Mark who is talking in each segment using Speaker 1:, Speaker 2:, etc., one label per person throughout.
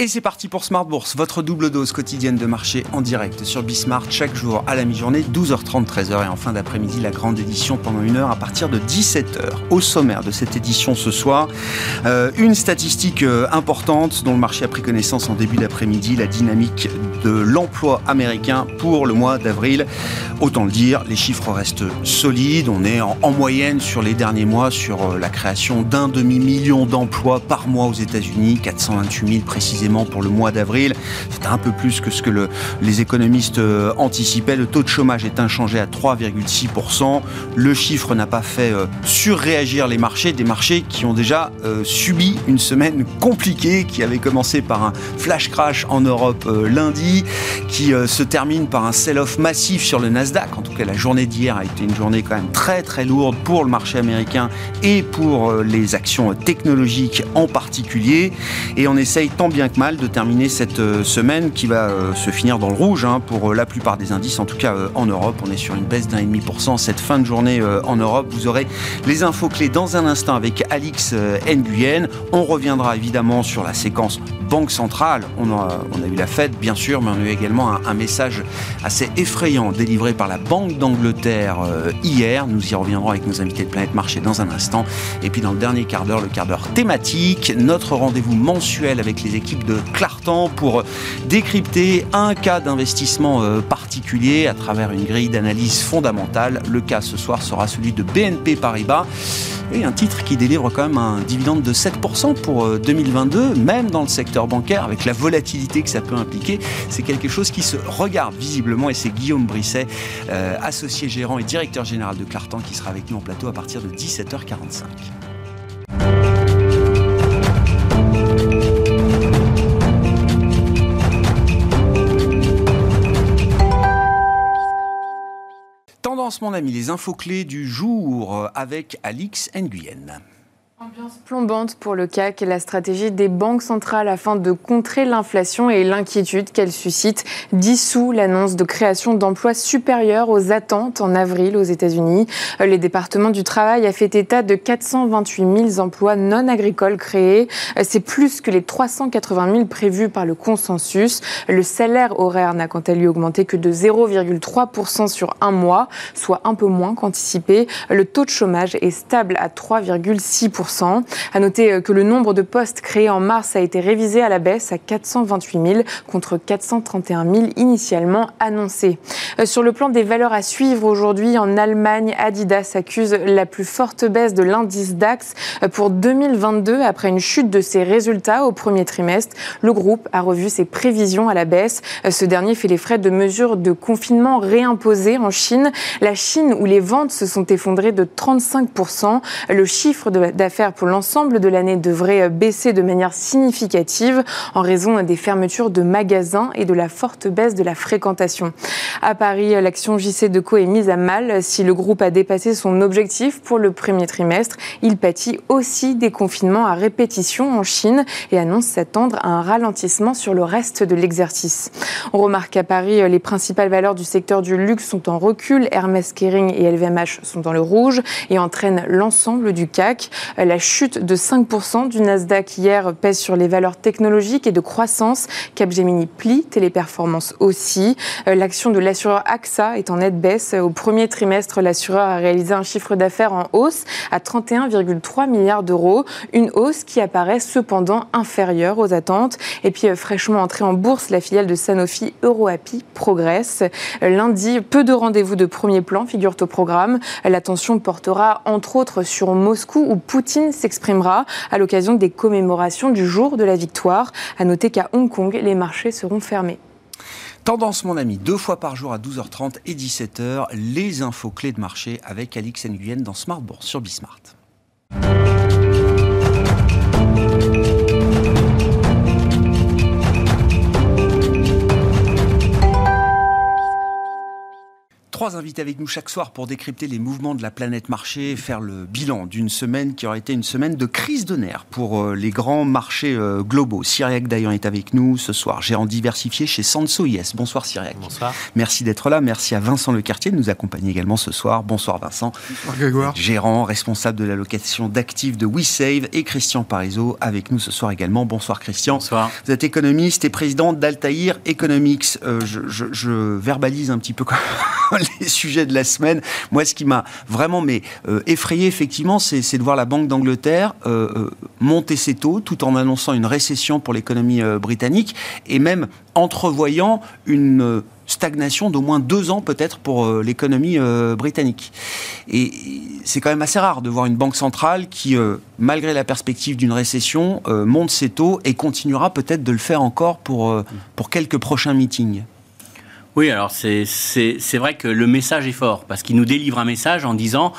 Speaker 1: Et c'est parti pour Smart Bourse, votre double dose quotidienne de marché en direct sur Bismart chaque jour à la mi-journée, 12h30, 13h et en fin d'après-midi la grande édition pendant une heure à partir de 17h. Au sommaire de cette édition ce soir, euh, une statistique euh, importante dont le marché a pris connaissance en début d'après-midi, la dynamique de l'emploi américain pour le mois d'avril. Autant le dire, les chiffres restent solides, on est en, en moyenne sur les derniers mois sur euh, la création d'un demi-million d'emplois par mois aux États-Unis, 428 000 précisément pour le mois d'avril. C'est un peu plus que ce que le, les économistes euh, anticipaient. Le taux de chômage est inchangé à 3,6%. Le chiffre n'a pas fait euh, surréagir les marchés, des marchés qui ont déjà euh, subi une semaine compliquée, qui avait commencé par un flash crash en Europe lundi, qui se termine par un sell-off massif sur le Nasdaq. En tout cas, la journée d'hier a été une journée quand même très très lourde pour le marché américain et pour les actions technologiques en particulier. Et on essaye tant bien que mal de terminer cette euh, semaine qui va euh, se finir dans le rouge hein, pour euh, la plupart des indices, en tout cas en Europe. On est sur une baisse d'un et demi pour cent cette fin de journée en Europe. Vous aurez les infos clés dans un instant avec Alix Nguyen. On reviendra évidemment sur la séquence Banque centrale. On a, on a eu la fête, bien sûr, mais on a eu également un, message assez effrayant délivré par la Banque d'Angleterre hier. Nous y reviendrons avec nos invités de Planète Marché dans un instant. Et puis dans le dernier quart d'heure, le quart d'heure thématique, notre rendez-vous mensuel avec les équipes de Clartan pour décrypter un cas d'investissement euh, particulier à travers une grille d'analyse fondamentale. Le cas ce soir sera celui de BNP Paribas. Et un titre qui délivre quand même un dividende de 7% pour 2022, euh, même dans le secteur bancaire, avec la volatilité que ça peut impliquer. C'est quelque chose qui se regarde visiblement et c'est Guillaume Brisset, euh, associé gérant et directeur général de Clartan, qui sera avec nous en plateau à partir de 17h45. Mon ami, les infos clés du jour avec Alix Nguyen.
Speaker 2: Ambiance plombante pour le CAC et la stratégie des banques centrales afin de contrer l'inflation et l'inquiétude qu'elle suscite dissout l'annonce de création d'emplois supérieurs aux attentes en avril aux États-Unis. Les départements du travail a fait état de 428 000 emplois non agricoles créés. C'est plus que les 380 000 prévus par le consensus. Le salaire horaire n'a quant à lui augmenté que de 0,3% sur un mois, soit un peu moins qu'anticipé. Le taux de chômage est stable à 3,6%. À noter euh, que le nombre de postes créés en mars a été révisé à la baisse à 428 000 contre 431 000 initialement annoncés. Euh, sur le plan des valeurs à suivre aujourd'hui, en Allemagne, Adidas accuse la plus forte baisse de l'indice DAX euh, pour 2022 après une chute de ses résultats au premier trimestre. Le groupe a revu ses prévisions à la baisse. Ce dernier fait les frais de mesures de confinement réimposées en Chine. La Chine où les ventes se sont effondrées de 35%. Le chiffre d'affaires pour l'ensemble de l'année devrait baisser de manière significative en raison des fermetures de magasins et de la forte baisse de la fréquentation. À Paris, l'action JC Deco est mise à mal. Si le groupe a dépassé son objectif pour le premier trimestre, il pâtit aussi des confinements à répétition en Chine et annonce s'attendre à un ralentissement sur le reste de l'exercice. On remarque qu'à Paris, les principales valeurs du secteur du luxe sont en recul. Hermès Kering et LVMH sont dans le rouge et entraînent l'ensemble du CAC. La chute de 5% du Nasdaq hier pèse sur les valeurs technologiques et de croissance. Capgemini plie, Téléperformance aussi. Euh, l'action de l'assureur AXA est en nette baisse. Au premier trimestre, l'assureur a réalisé un chiffre d'affaires en hausse à 31,3 milliards d'euros. Une hausse qui apparaît cependant inférieure aux attentes. Et puis, euh, fraîchement entrée en bourse, la filiale de Sanofi EuroAPI progresse. Euh, lundi, peu de rendez-vous de premier plan figurent au programme. L'attention portera entre autres sur Moscou où Poutine S'exprimera à l'occasion des commémorations du jour de la victoire. À noter qu'à Hong Kong, les marchés seront fermés.
Speaker 1: Tendance, mon ami, deux fois par jour à 12h30 et 17h, les infos clés de marché avec Alix Nguyen dans Smart Bourse sur Bismart. Trois invités avec nous chaque soir pour décrypter les mouvements de la planète marché et faire le bilan d'une semaine qui aurait été une semaine de crise de nerfs pour euh, les grands marchés euh, globaux. Cyriac Dayan est avec nous ce soir, gérant diversifié chez Sanso IS. Bonsoir Cyriac.
Speaker 3: Bonsoir.
Speaker 1: Merci d'être là. Merci à Vincent Lecartier de nous accompagner également ce soir. Bonsoir Vincent. Bonsoir Grégoire. Gérant, responsable de l'allocation d'actifs de WeSave et Christian Parizeau avec nous ce soir également. Bonsoir Christian.
Speaker 3: Bonsoir.
Speaker 1: Vous êtes économiste et président d'Altaïr Economics. Euh, je, je verbalise un petit peu les sujets de la semaine. Moi, ce qui m'a vraiment mais, euh, effrayé, effectivement, c'est de voir la Banque d'Angleterre euh, euh, monter ses taux tout en annonçant une récession pour l'économie britannique et même entrevoyant une stagnation d'au moins deux ans peut-être pour l'économie britannique. Et c'est quand même assez rare de voir une banque centrale qui, malgré la perspective d'une récession, monte ses taux et continuera peut-être de le faire encore pour, pour quelques prochains meetings.
Speaker 3: Oui, alors c'est vrai que le message est fort, parce qu'il nous délivre un message en disant,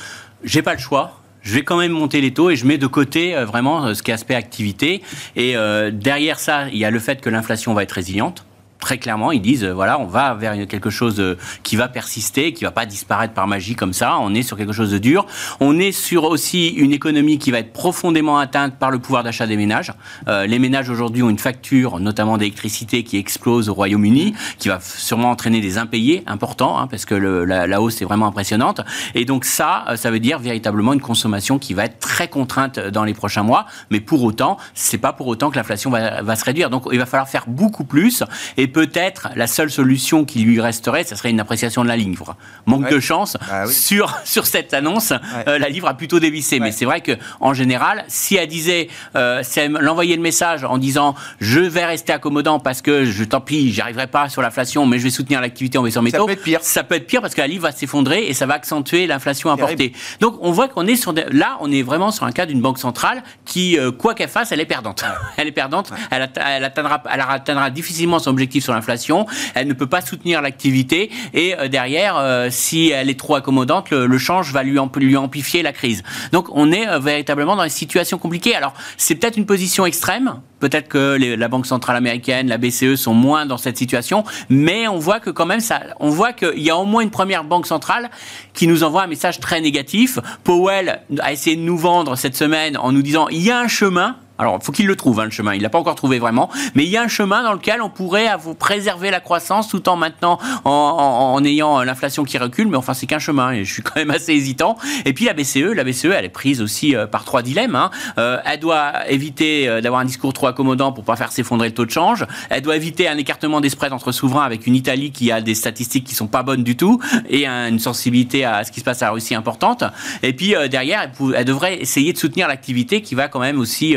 Speaker 3: j'ai pas le choix, je vais quand même monter les taux et je mets de côté euh, vraiment euh, ce qui est aspect activité. Et euh, derrière ça, il y a le fait que l'inflation va être résiliente très clairement, ils disent voilà, on va vers quelque chose qui va persister, qui va pas disparaître par magie comme ça. On est sur quelque chose de dur. On est sur aussi une économie qui va être profondément atteinte par le pouvoir d'achat des ménages. Euh, les ménages aujourd'hui ont une facture, notamment d'électricité, qui explose au Royaume-Uni, qui va sûrement entraîner des impayés importants, hein, parce que la, hausse est vraiment impressionnante. Et donc ça, euh, ça veut dire véritablement une consommation qui va être très contrainte dans les prochains mois. Mais pour autant, c'est pas pour autant que l'inflation va, se réduire. Donc il va falloir faire beaucoup plus. Peut-être la seule solution qui lui resterait, ce serait une appréciation de la livre. Manque de chance bah sur sur cette annonce, euh, la livre a plutôt dévissé. Mais c'est vrai que en général, si elle disait, euh, si elle le message en disant je vais rester accommodant parce que je tant pis, j'arriverai pas sur l'inflation, mais je vais soutenir l'activité en baissant mes taux. Ça
Speaker 1: peut être pire.
Speaker 3: Ça peut être pire parce que la livre va s'effondrer et ça va accentuer l'inflation importée. Donc on voit qu'on est sur là, on est vraiment sur un cas d'une banque centrale qui, euh, quoi qu'elle fasse, elle est perdante. elle est perdante. Elle, atteindra, elle atteindra difficilement son objectif sur l'inflation, elle ne peut pas soutenir l'activité et euh, derrière, euh, si elle est trop accommodante, le, change va lui, amplifier la crise. Donc on est euh, véritablement dans une situation compliquée. Alors c'est peut-être une position extrême, Peut-être que la Banque centrale américaine, la BCE sont moins dans cette situation, mais on voit que quand même ça, on voit qu'il y a au moins une première banque centrale qui nous envoie un message très négatif. Powell a essayé de nous vendre cette semaine en nous disant il y a un chemin, alors, il faut qu'il le trouve, hein, le chemin. Il l'a pas encore trouvé vraiment. Mais il y a un chemin dans lequel on pourrait préserver la croissance tout en maintenant, en, ayant l'inflation qui recule. Mais enfin, c'est qu'un chemin. Et je suis quand même assez hésitant. Et puis la BCE, la BCE, elle est prise aussi euh, par trois dilemmes. Hein. Euh, elle doit éviter euh, d'avoir un discours trop accommodant pour pas faire s'effondrer le taux de change. Elle doit éviter un écartement des spreads entre souverains avec une Italie qui a des statistiques qui sont pas bonnes du tout et une sensibilité à ce qui se passe à la Russie importante. Et puis derrière, elle, devrait essayer de soutenir l'activité qui va quand même aussi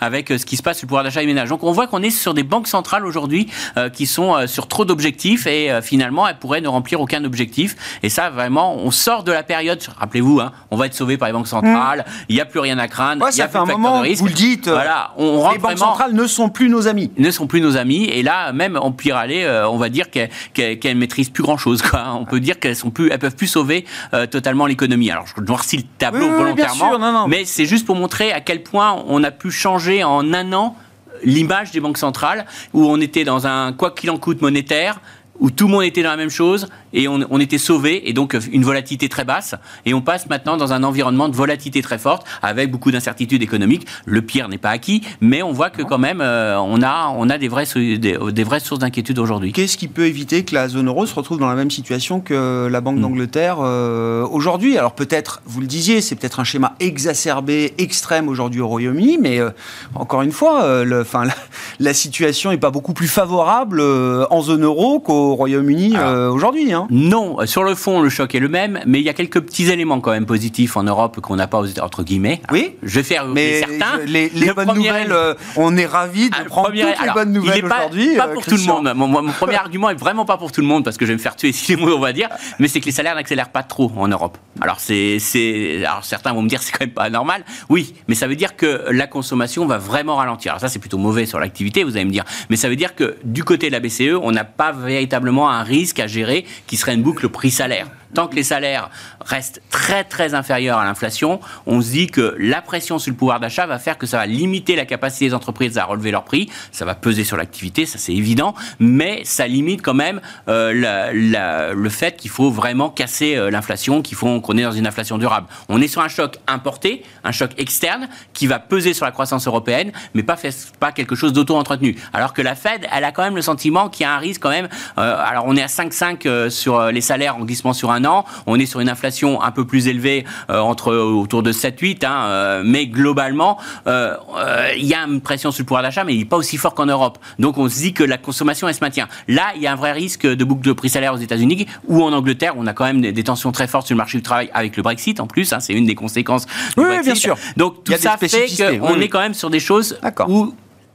Speaker 3: avec euh, ce qui se passe sur le pouvoir d'achat des ménages. Donc on voit qu'on est sur des banques centrales aujourd'hui euh, qui sont euh, sur trop d'objectifs et finalement elles pourraient ne remplir aucun objectif. Et ça vraiment, on sort de la période. Rappelez-vous, hein, on va être sauvé par les banques centrales. Mmh. Il n'y a plus rien à craindre. il y a
Speaker 1: fait un moment, vous le dites.
Speaker 3: Voilà, on
Speaker 1: les banques centrales ne sont plus nos amis.
Speaker 3: Ne sont plus nos amis. Et là, même on peut aller, on va dire qu'elles qu maîtrisent plus grand chose. Quoi. On peut dire qu'elles sont plus, elles peuvent plus sauver totalement l'économie. Alors je noircis le tableau volontairement, mais c'est juste pour montrer à quel point on a pu changer en un an l'image des banques centrales, où on était dans un quoi qu'il en coûte monétaire, où tout le monde était dans la même chose et on, était sauvé et donc une volatilité très basse et on passe maintenant dans un environnement de volatilité très forte avec beaucoup d'incertitudes économiques. Le pire n'est pas acquis, mais on voit que quand même euh, on a on a des vraies des, vraies sources d'inquiétude aujourd'hui.
Speaker 1: Qu'est-ce qui peut éviter que la zone euro se retrouve dans la même situation que la Banque hmm. d'Angleterre euh, aujourd'hui? Alors peut-être, vous le disiez, c'est peut-être un schéma exacerbé, extrême aujourd'hui au Royaume-Uni, mais euh, encore une fois, le, la, la, situation n'est pas beaucoup plus favorable en zone euro qu'au au Royaume-Uni euh, aujourd'hui. Hein.
Speaker 3: Non, sur le fond, le choc est le même, mais il y a quelques petits éléments quand même positifs en Europe qu'on n'a pas aux entre guillemets.
Speaker 1: Oui.
Speaker 3: Je vais faire mais certains.
Speaker 1: Les, bonnes nouvelles, euh, on est ravis de ah, prendre toutes les bonnes nouvelles aujourd'hui.
Speaker 3: Pas, pas euh, pour tout le monde. Mon, mon, premier argument est vraiment pas pour tout le monde parce que je vais me faire tuer si les mots on va dire, mais c'est que les salaires n'accélèrent pas trop en Europe. Alors c'est, alors certains vont me dire c'est quand même pas normal. Oui, mais ça veut dire que la consommation va vraiment ralentir. Alors ça c'est plutôt mauvais sur l'activité, vous allez me dire, mais ça veut dire que du côté de la BCE, on n'a pas véritablement un risque à gérer qui serait une boucle prix-salaire. Tant que les salaires restent très très inférieurs à l'inflation, on se dit que la pression sur le pouvoir d'achat va faire que ça va limiter la capacité des entreprises à relever leurs prix. Ça va peser sur l'activité, ça c'est évident, mais ça limite quand même euh, le fait qu'il faut vraiment casser euh, l'inflation, qu'il faut qu'on est dans une inflation durable. On est sur un choc importé, un choc externe qui va peser sur la croissance européenne, mais pas, pas quelque chose d'auto-entretenu. Alors que la Fed, elle a quand même le sentiment qu'il y a un risque quand même. Euh, alors on est à 5,5 sur les salaires en glissement sur un an, on est sur une inflation un peu plus élevée, entre autour de 7-8, hein, mais globalement, il y a une pression sur le pouvoir d'achat, mais il n'est pas aussi fort qu'en Europe. Donc on se dit que la consommation, elle se maintient. Là, il y a un vrai risque de boucle de prix salaire aux États-Unis ou en Angleterre, on a quand même des, tensions très fortes sur le marché du travail avec le Brexit en plus. Hein, c'est une des conséquences.
Speaker 1: Du oui, bien sûr.
Speaker 3: Donc tout ça fait qu'on est quand même sur des choses où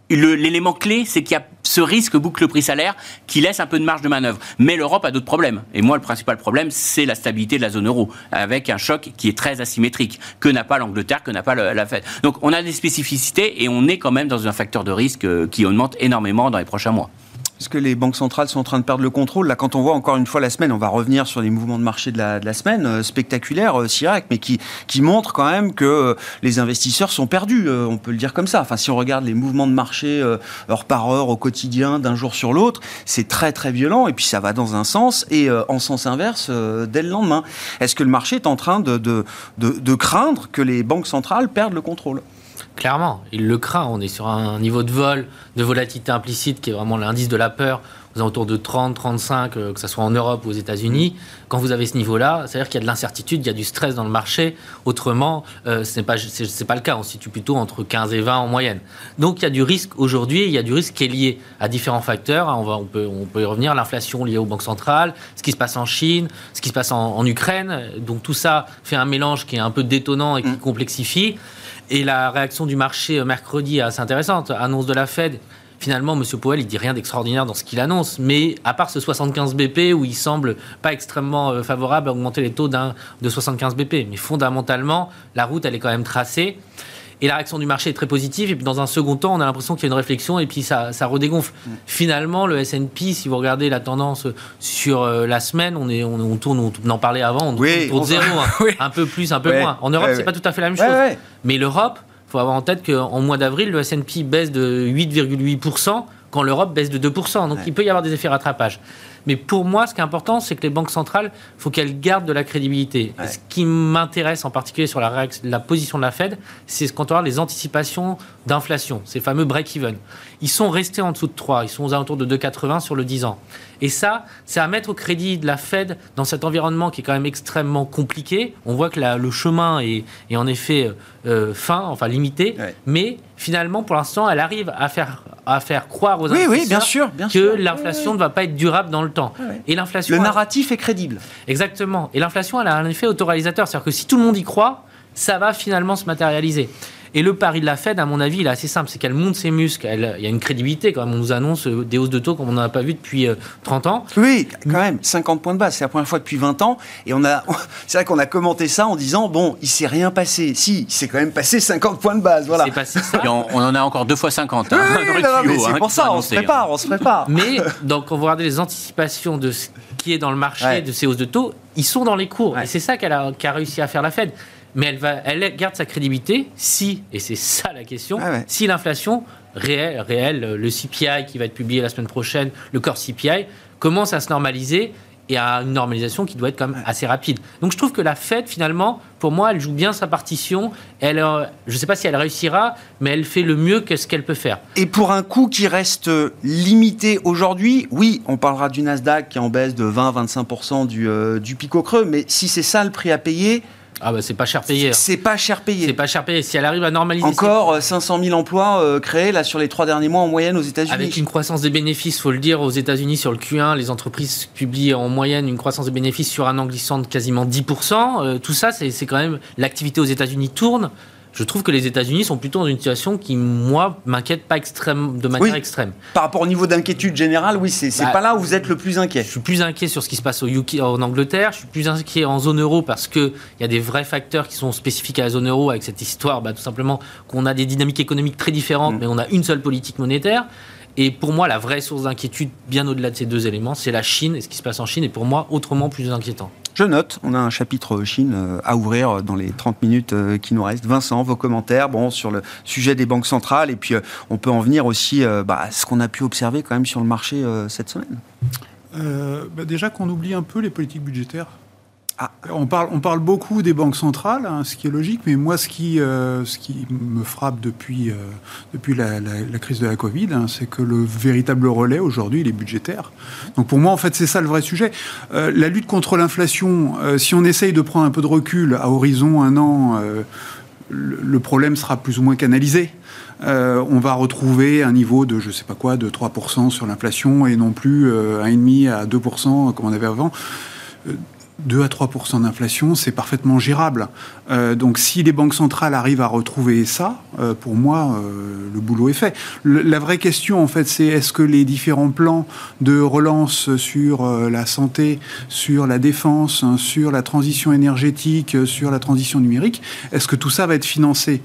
Speaker 3: l'élément clé, c'est qu'il y a ce risque boucle prix salaire qui laisse un peu de marge de manœuvre. Mais l'Europe a d'autres problèmes. Et moi, le principal problème, c'est la stabilité de la zone euro, avec un choc qui est très asymétrique, que n'a pas l'Angleterre, que n'a pas la Fed. Donc on a des spécificités et on est quand même dans un facteur de risque euh, qui augmente énormément dans les prochains mois.
Speaker 1: Est-ce que les banques centrales sont en train de perdre le contrôle Là, quand on voit encore une fois la semaine, on va revenir sur les mouvements de marché de la, semaine, euh, spectaculaires, euh, mais qui, qui montrent quand même que euh, les investisseurs sont perdus, euh, on peut le dire comme ça. Enfin, si on regarde les mouvements de marché heure par heure, au quotidien, d'un jour sur l'autre, c'est très très violent, et puis ça va dans un sens, et en sens inverse, dès le lendemain. Est-ce que le marché est en train de, de, de craindre que les banques centrales perdent le contrôle?
Speaker 4: Clairement, il le craint. On est sur un niveau de vol, de volatilité implicite qui est vraiment l'indice de la peur, aux alentours de 30, 35, euh, que ce soit en Europe ou aux États-Unis. Quand vous avez ce niveau-là, c'est-à-dire qu'il y a de l'incertitude, il y a du stress dans le marché. Autrement, euh, ce n'est pas, c'est, pas le cas. On se situe plutôt entre 15 et 20 en moyenne. Donc il y a du risque aujourd'hui, il y a du risque qui est lié à différents facteurs. On, va, on, peut, on peut y revenir, l'inflation liée aux banques centrales, ce qui se passe en Chine, ce qui se passe en, en Ukraine. Donc tout ça fait un mélange qui est un peu détonnant et qui mm. complexifie. Et la réaction du marché euh, mercredi est assez intéressante. Annonce de la Fed. Finalement, M. Powell, il dit rien d'extraordinaire dans ce qu'il annonce, mais à part ce 75 BP où il semble pas extrêmement euh, favorable à augmenter les taux de 75 BP, mais fondamentalement, la route, elle est quand même tracée. Et la réaction du marché est très positive. Et puis dans un second temps, on a l'impression qu'il y a une réflexion et puis ça, ça redégonfle. Mm. Finalement, le S&P, si vous regardez la tendance sur euh, la semaine, on, est, on, tourne, on en parlait avant, on tourne zéro, hein. un peu plus, un peu moins. En Europe, c'est pas tout à fait la même chose. Mais l'Europe, il faut avoir en tête qu'en mois d'avril, le S&P baisse de 8,8% quand l'Europe baisse de 2%. Donc il peut y avoir des effets rattrapage. Mais pour moi, ce qui est important, c'est que les banques centrales, il faut qu'elles gardent de la crédibilité. Ce qui m'intéresse en particulier sur la, la, position de la Fed, c'est quand on regarde les anticipations d'inflation, ces fameux break-even. Ils sont restés en dessous de 3, ils sont aux alentours de 2,80 sur le 10 ans. Et ça, c'est à mettre au crédit de la Fed dans cet environnement qui est quand même extrêmement compliqué. On voit que le chemin est, en effet euh, fin, enfin limité, mais finalement, pour l'instant, elle arrive à faire, à faire croire aux investisseurs que l'inflation ne va pas être durable dans le temps.
Speaker 1: Et l'inflation. Le narratif est crédible.
Speaker 4: Exactement. Et l'inflation, elle a un effet autoréalisateur. C'est-à-dire que si tout le monde y croit, ça va finalement se matérialiser. Et le pari de la Fed, à mon avis, il est assez simple. C'est qu'elle monte ses muscles. Elle, il y a une crédibilité quand même. On nous annonce euh, des hausses de taux comme on n'en a pas vu depuis 30 euh, ans.
Speaker 1: Oui, quand même. 50 points de base. C'est la première fois depuis 20 ans. Et on a, c'est vrai qu'on a commenté ça en disant, bon, il s'est rien passé. Si, il s'est quand même passé 50 points de base. Voilà.
Speaker 3: Passé ça. on, en a encore deux fois 50.
Speaker 1: Hein, oui, c'est hein, pour ça, on se prépare, on se prépare.
Speaker 4: Mais, donc, quand vous regardez les anticipations de ce qui est dans le marché de ces hausses de taux, ils sont dans les cours. Et c'est ça qu'elle a, qu'a réussi à faire la Fed mais elle, va, elle garde sa crédibilité si, et c'est ça la question, ah si l'inflation réelle, réelle, le CPI qui va être publié la semaine prochaine, le corps CPI, commence à se normaliser et à une normalisation qui doit être quand même assez rapide. Donc je trouve que la Fed, finalement, pour moi, elle joue bien sa partition. Elle, euh, je ne sais pas si elle réussira, mais elle fait le mieux que ce qu'elle peut faire.
Speaker 1: Et pour un coût qui reste limité aujourd'hui, oui, on parlera du Nasdaq qui est en baisse de 20-25% du, euh, du pic au creux, mais si c'est ça le prix à payer,
Speaker 4: ah bah c'est pas cher payé. Hein.
Speaker 1: C'est pas cher payé.
Speaker 4: C'est pas cher payé. Si elle arrive à normaliser.
Speaker 1: Encore 500 000 euh, emplois euh, créés là sur les trois derniers mois en moyenne aux États-Unis.
Speaker 4: Avec une croissance des bénéfices, faut le dire, aux États-Unis sur le Q1, les entreprises publient en moyenne une croissance des bénéfices sur un an glissant de quasiment 10%. Euh, tout ça, c'est quand même l'activité aux États-Unis tourne je trouve que les États-Unis sont plutôt dans une situation qui, moi, m'inquiète pas extrême, de manière extrême.
Speaker 1: Par rapport au niveau d'inquiétude générale, oui, c'est bah, pas là où vous êtes le plus inquiet.
Speaker 4: Je suis plus inquiet sur ce qui se passe au UK, en Angleterre. Je suis plus inquiet en zone euro parce qu'il y a des vrais facteurs qui sont spécifiques à la zone euro avec cette histoire, bah, tout simplement, qu'on a des dynamiques économiques très différentes, mm. mais on a une seule politique monétaire. Et pour moi, la vraie source d'inquiétude, bien au-delà de ces deux éléments, c'est la Chine et ce qui se passe en Chine, est pour moi autrement plus inquiétant.
Speaker 1: Je note, on a un chapitre Chine euh, à ouvrir dans les 30 minutes euh, qui nous restent. Vincent, vos commentaires sur le sujet des banques centrales et puis euh, on peut en venir aussi bah, à ce qu'on a pu observer quand même sur le marché cette semaine.
Speaker 5: Bah, déjà qu'on oublie un peu les politiques budgétaires. Ah. On, parle, on parle beaucoup des banques centrales, hein, ce qui est logique, mais moi, ce qui, euh, ce qui me frappe depuis, euh, depuis la, crise de la Covid, hein, c'est que le véritable relais aujourd'hui, il est budgétaire. Donc pour moi, en fait, c'est ça le vrai sujet. Euh, la lutte contre l'inflation, si on essaye de prendre un peu de recul à horizon un an, le, problème sera plus ou moins canalisé. on va retrouver un niveau de, je sais pas quoi, de 3% sur l'inflation et non plus 1,5 à 2% comme on avait avant 2 à 3% d'inflation, c'est parfaitement gérable. Euh, donc si les banques centrales arrivent à retrouver ça, euh, pour moi, euh, le boulot est fait. la vraie question, en fait, c'est est-ce que les différents plans de relance sur la santé, sur la défense, hein, sur la transition énergétique, sur la transition numérique, est-ce que tout ça va être financé?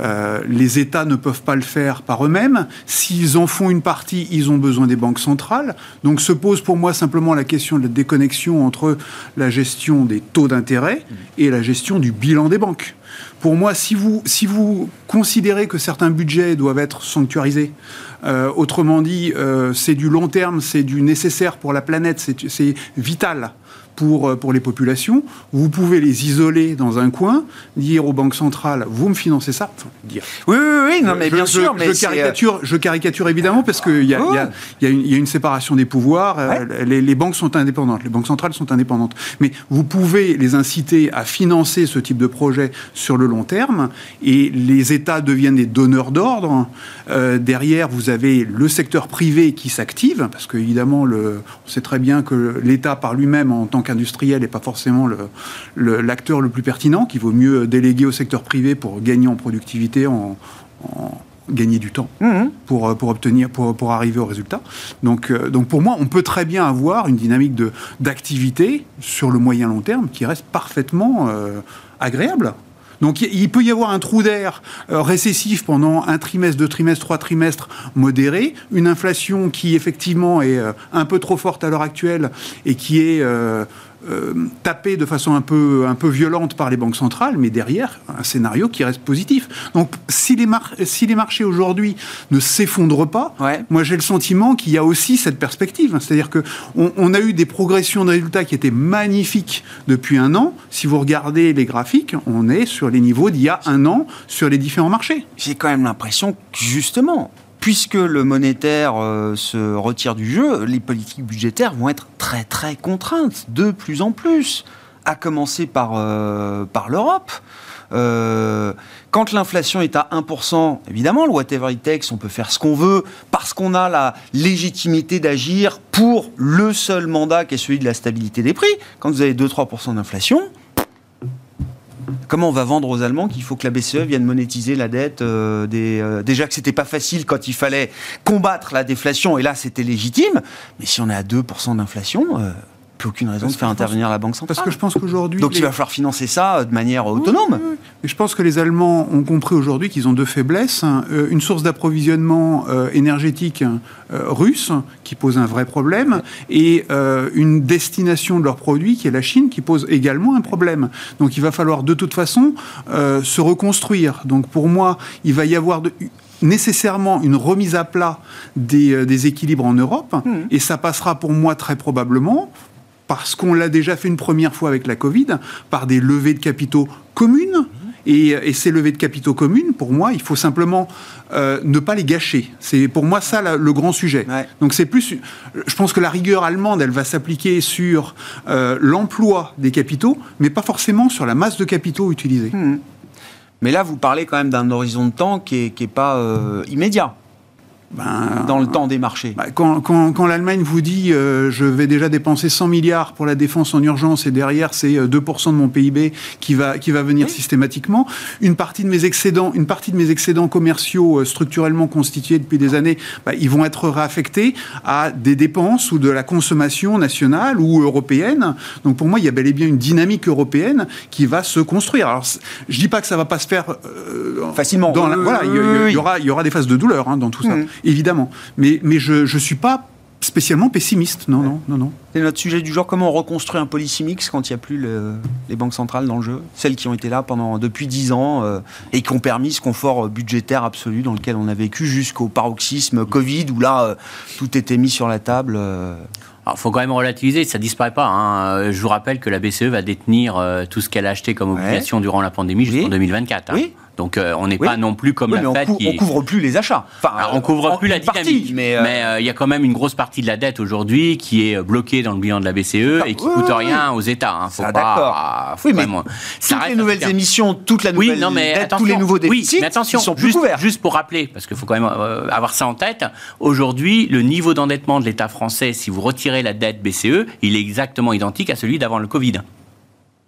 Speaker 5: Euh, les États ne peuvent pas le faire par eux-mêmes. S'ils en font une partie, ils ont besoin des banques centrales. Donc se pose pour moi simplement la question de la déconnexion entre la gestion des taux d'intérêt et la gestion du bilan des banques. Pour moi, si vous, si vous considérez que certains budgets doivent être sanctuarisés, euh, autrement dit, euh, c'est du long terme, c'est du nécessaire pour la planète, c'est vital pour, euh, pour les populations. Vous pouvez les isoler dans un coin, dire aux banques centrales, vous me financez ça.
Speaker 1: dire. Oui, oui, oui, non, mais bien sûr.
Speaker 5: Je, caricature, je caricature évidemment parce qu'il y, a, y, a, y, a y a une séparation des pouvoirs. Euh, les, les, banques sont indépendantes, les banques centrales sont indépendantes. Mais vous pouvez les inciter à financer ce type de projet sur le long terme et les États deviennent des donneurs d'ordre. Euh, derrière, vous avez le secteur privé qui s'active parce qu'évidemment, on sait très bien que l'État par lui-même en tant qu'industriel n'est pas forcément l'acteur le, plus pertinent, qu'il vaut mieux déléguer au secteur privé pour gagner en productivité, en, gagner du temps mmh. pour, pour obtenir pour, pour arriver au résultat. Donc, euh, donc pour moi, on peut très bien avoir une dynamique d'activité sur le moyen long terme qui reste parfaitement euh, agréable. Donc il peut y avoir un trou d'air euh, récessif pendant un trimestre, deux trimestres, trois trimestres modéré, une inflation qui effectivement est euh, un peu trop forte à l'heure actuelle et qui est euh, tapé de façon un peu, un peu violente par les banques centrales, mais derrière, un scénario qui reste positif. Donc, si les, si les marchés aujourd'hui ne s'effondrent pas, moi j'ai le sentiment qu'il y a aussi cette perspective. C'est-à-dire qu'on on a eu des progressions de résultats qui étaient magnifiques depuis un an. Si vous regardez les graphiques, on est sur les niveaux d'il y a un an sur les différents marchés.
Speaker 1: J'ai quand même l'impression que justement, puisque le monétaire euh, se retire du jeu, les politiques budgétaires vont être très très contraintes, de plus en plus, à commencer par, euh, par l'Europe. Euh, quand l'inflation est à 1%, évidemment, le whatever it takes, on peut faire ce qu'on veut, parce qu'on a la légitimité d'agir pour le seul mandat qui est celui de la stabilité des prix. Quand vous avez 2-3% d'inflation, Comment on va vendre aux Allemands qu'il faut que la BCE vienne monétiser la dette euh, des, euh, Déjà que c'était pas facile quand il fallait combattre la déflation, et là c'était légitime, mais si on est à 2% d'inflation, euh, plus aucune raison de faire intervenir la Banque centrale.
Speaker 5: Parce que je pense qu'aujourd'hui...
Speaker 1: Donc il va falloir financer ça de manière autonome.
Speaker 5: Et je pense que les Allemands ont compris aujourd'hui qu'ils ont deux faiblesses. Hein. une source d'approvisionnement énergétique russe, qui pose un vrai problème, et une destination de leurs produits, qui est la Chine, qui pose également un problème. Donc il va falloir de toute façon se reconstruire. Donc pour moi, il va y avoir de, nécessairement une remise à plat des, des équilibres en Europe, et ça passera pour moi très probablement parce qu'on l'a déjà fait une première fois avec la Covid, par des levées de capitaux communes. Et, ces levées de capitaux communes, pour moi, il faut simplement euh, ne pas les gâcher. C'est pour moi ça le grand sujet. Donc c'est plus, je pense que la rigueur allemande, elle va s'appliquer sur euh, l'emploi des capitaux, mais pas forcément sur la masse de capitaux utilisés. Hmm.
Speaker 1: Mais là, vous parlez quand même d'un horizon de temps qui n'est pas euh, immédiat. Ben, dans le temps des marchés.
Speaker 5: Bah, quand, quand, l'Allemagne vous dit euh, je vais déjà dépenser 100 milliards pour la défense en urgence et derrière c'est 2% euh, de mon PIB qui va, qui va venir systématiquement, une partie, de mes excédents, une partie de mes excédents commerciaux euh, structurellement constitués depuis des années, bah, ils vont être réaffectés à des dépenses ou de la consommation nationale ou européenne. Donc pour moi, il y a bel et bien une dynamique européenne qui va se construire. Alors je dis pas que ça va pas se faire
Speaker 1: facilement.
Speaker 5: voilà, il y, aura, il y aura des phases de douleur hein, dans tout ça. Mmh évidemment. Mais, mais je ne suis pas spécialement pessimiste, non, non, non, non.
Speaker 1: C'est notre sujet du jour. Comment on reconstruit un policy mix quand il n'y a plus les banques centrales dans le jeu Celles qui ont été là pendant depuis dix ans euh, et qui ont permis ce confort budgétaire absolu dans lequel on a vécu jusqu'au paroxysme Covid où là, euh, tout était mis sur la table.
Speaker 3: Euh. Il faut quand même relativiser, ça disparaît pas. Hein. Je vous rappelle que la BCE va détenir tout ce qu'elle a acheté comme obligation durant la pandémie jusqu'en 2024. Hein. Oui. Donc euh, on n'est pas non plus comme la
Speaker 1: Fed on, qui... couvre plus les achats.
Speaker 3: Enfin, on couvre plus la dynamique. mais euh, euh, il y a quand même une grosse partie de la dette aujourd'hui qui est bloquée dans le bilan de la BCE et qui ne coûte rien aux États. Hein.
Speaker 1: Faut pas, oui, mais toutes les nouvelles émissions, toute la nouvelle non, mais dette, tous les nouveaux déficits, mais attention, sont plus
Speaker 3: juste,
Speaker 1: couverts.
Speaker 3: Juste pour rappeler, parce qu'il faut quand même avoir ça en tête. Aujourd'hui, le niveau d'endettement de l'État français, si vous retirez la dette BCE, il est exactement identique à celui d'avant le Covid.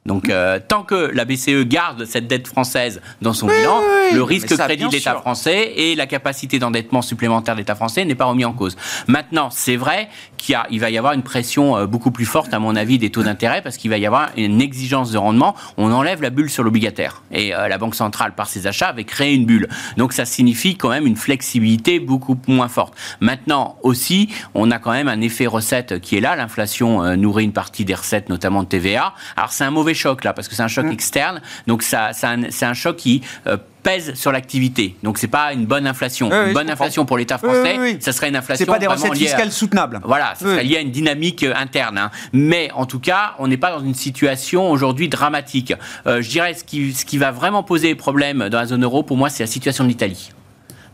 Speaker 3: Donc, euh, tant que la BCE garde cette dette française dans son bilan, le risque crédit de l'État français et la capacité d'endettement supplémentaire de l'État français n'est pas remis en cause. Maintenant, c'est vrai qu'il il va y avoir une pression euh, beaucoup plus forte, à mon avis, des taux d'intérêt parce qu'il va y avoir une exigence de rendement. On enlève la bulle sur l'obligataire. Et euh, la Banque centrale, par ses achats, avait créé une bulle. Donc, ça signifie quand même une flexibilité beaucoup moins forte. Maintenant, aussi, on a quand même un effet recette qui est là. L'inflation nourrit une partie des recettes, notamment de TVA. Alors, c'est un mauvais choc là, parce que c'est un choc mm. externe. Donc ça, c'est un, choc qui euh, pèse sur l'activité. Donc c'est pas une bonne inflation. une bonne inflation pour l'État français, ça serait une inflation.
Speaker 1: C'est pas des recettes fiscales soutenables.
Speaker 3: Voilà, ça serait lié à une dynamique euh, interne. Hein. Mais en tout cas, on n'est pas dans une situation aujourd'hui dramatique. Euh, je dirais ce qui, ce qui va vraiment poser problème dans la zone euro, pour moi, c'est la situation de l'Italie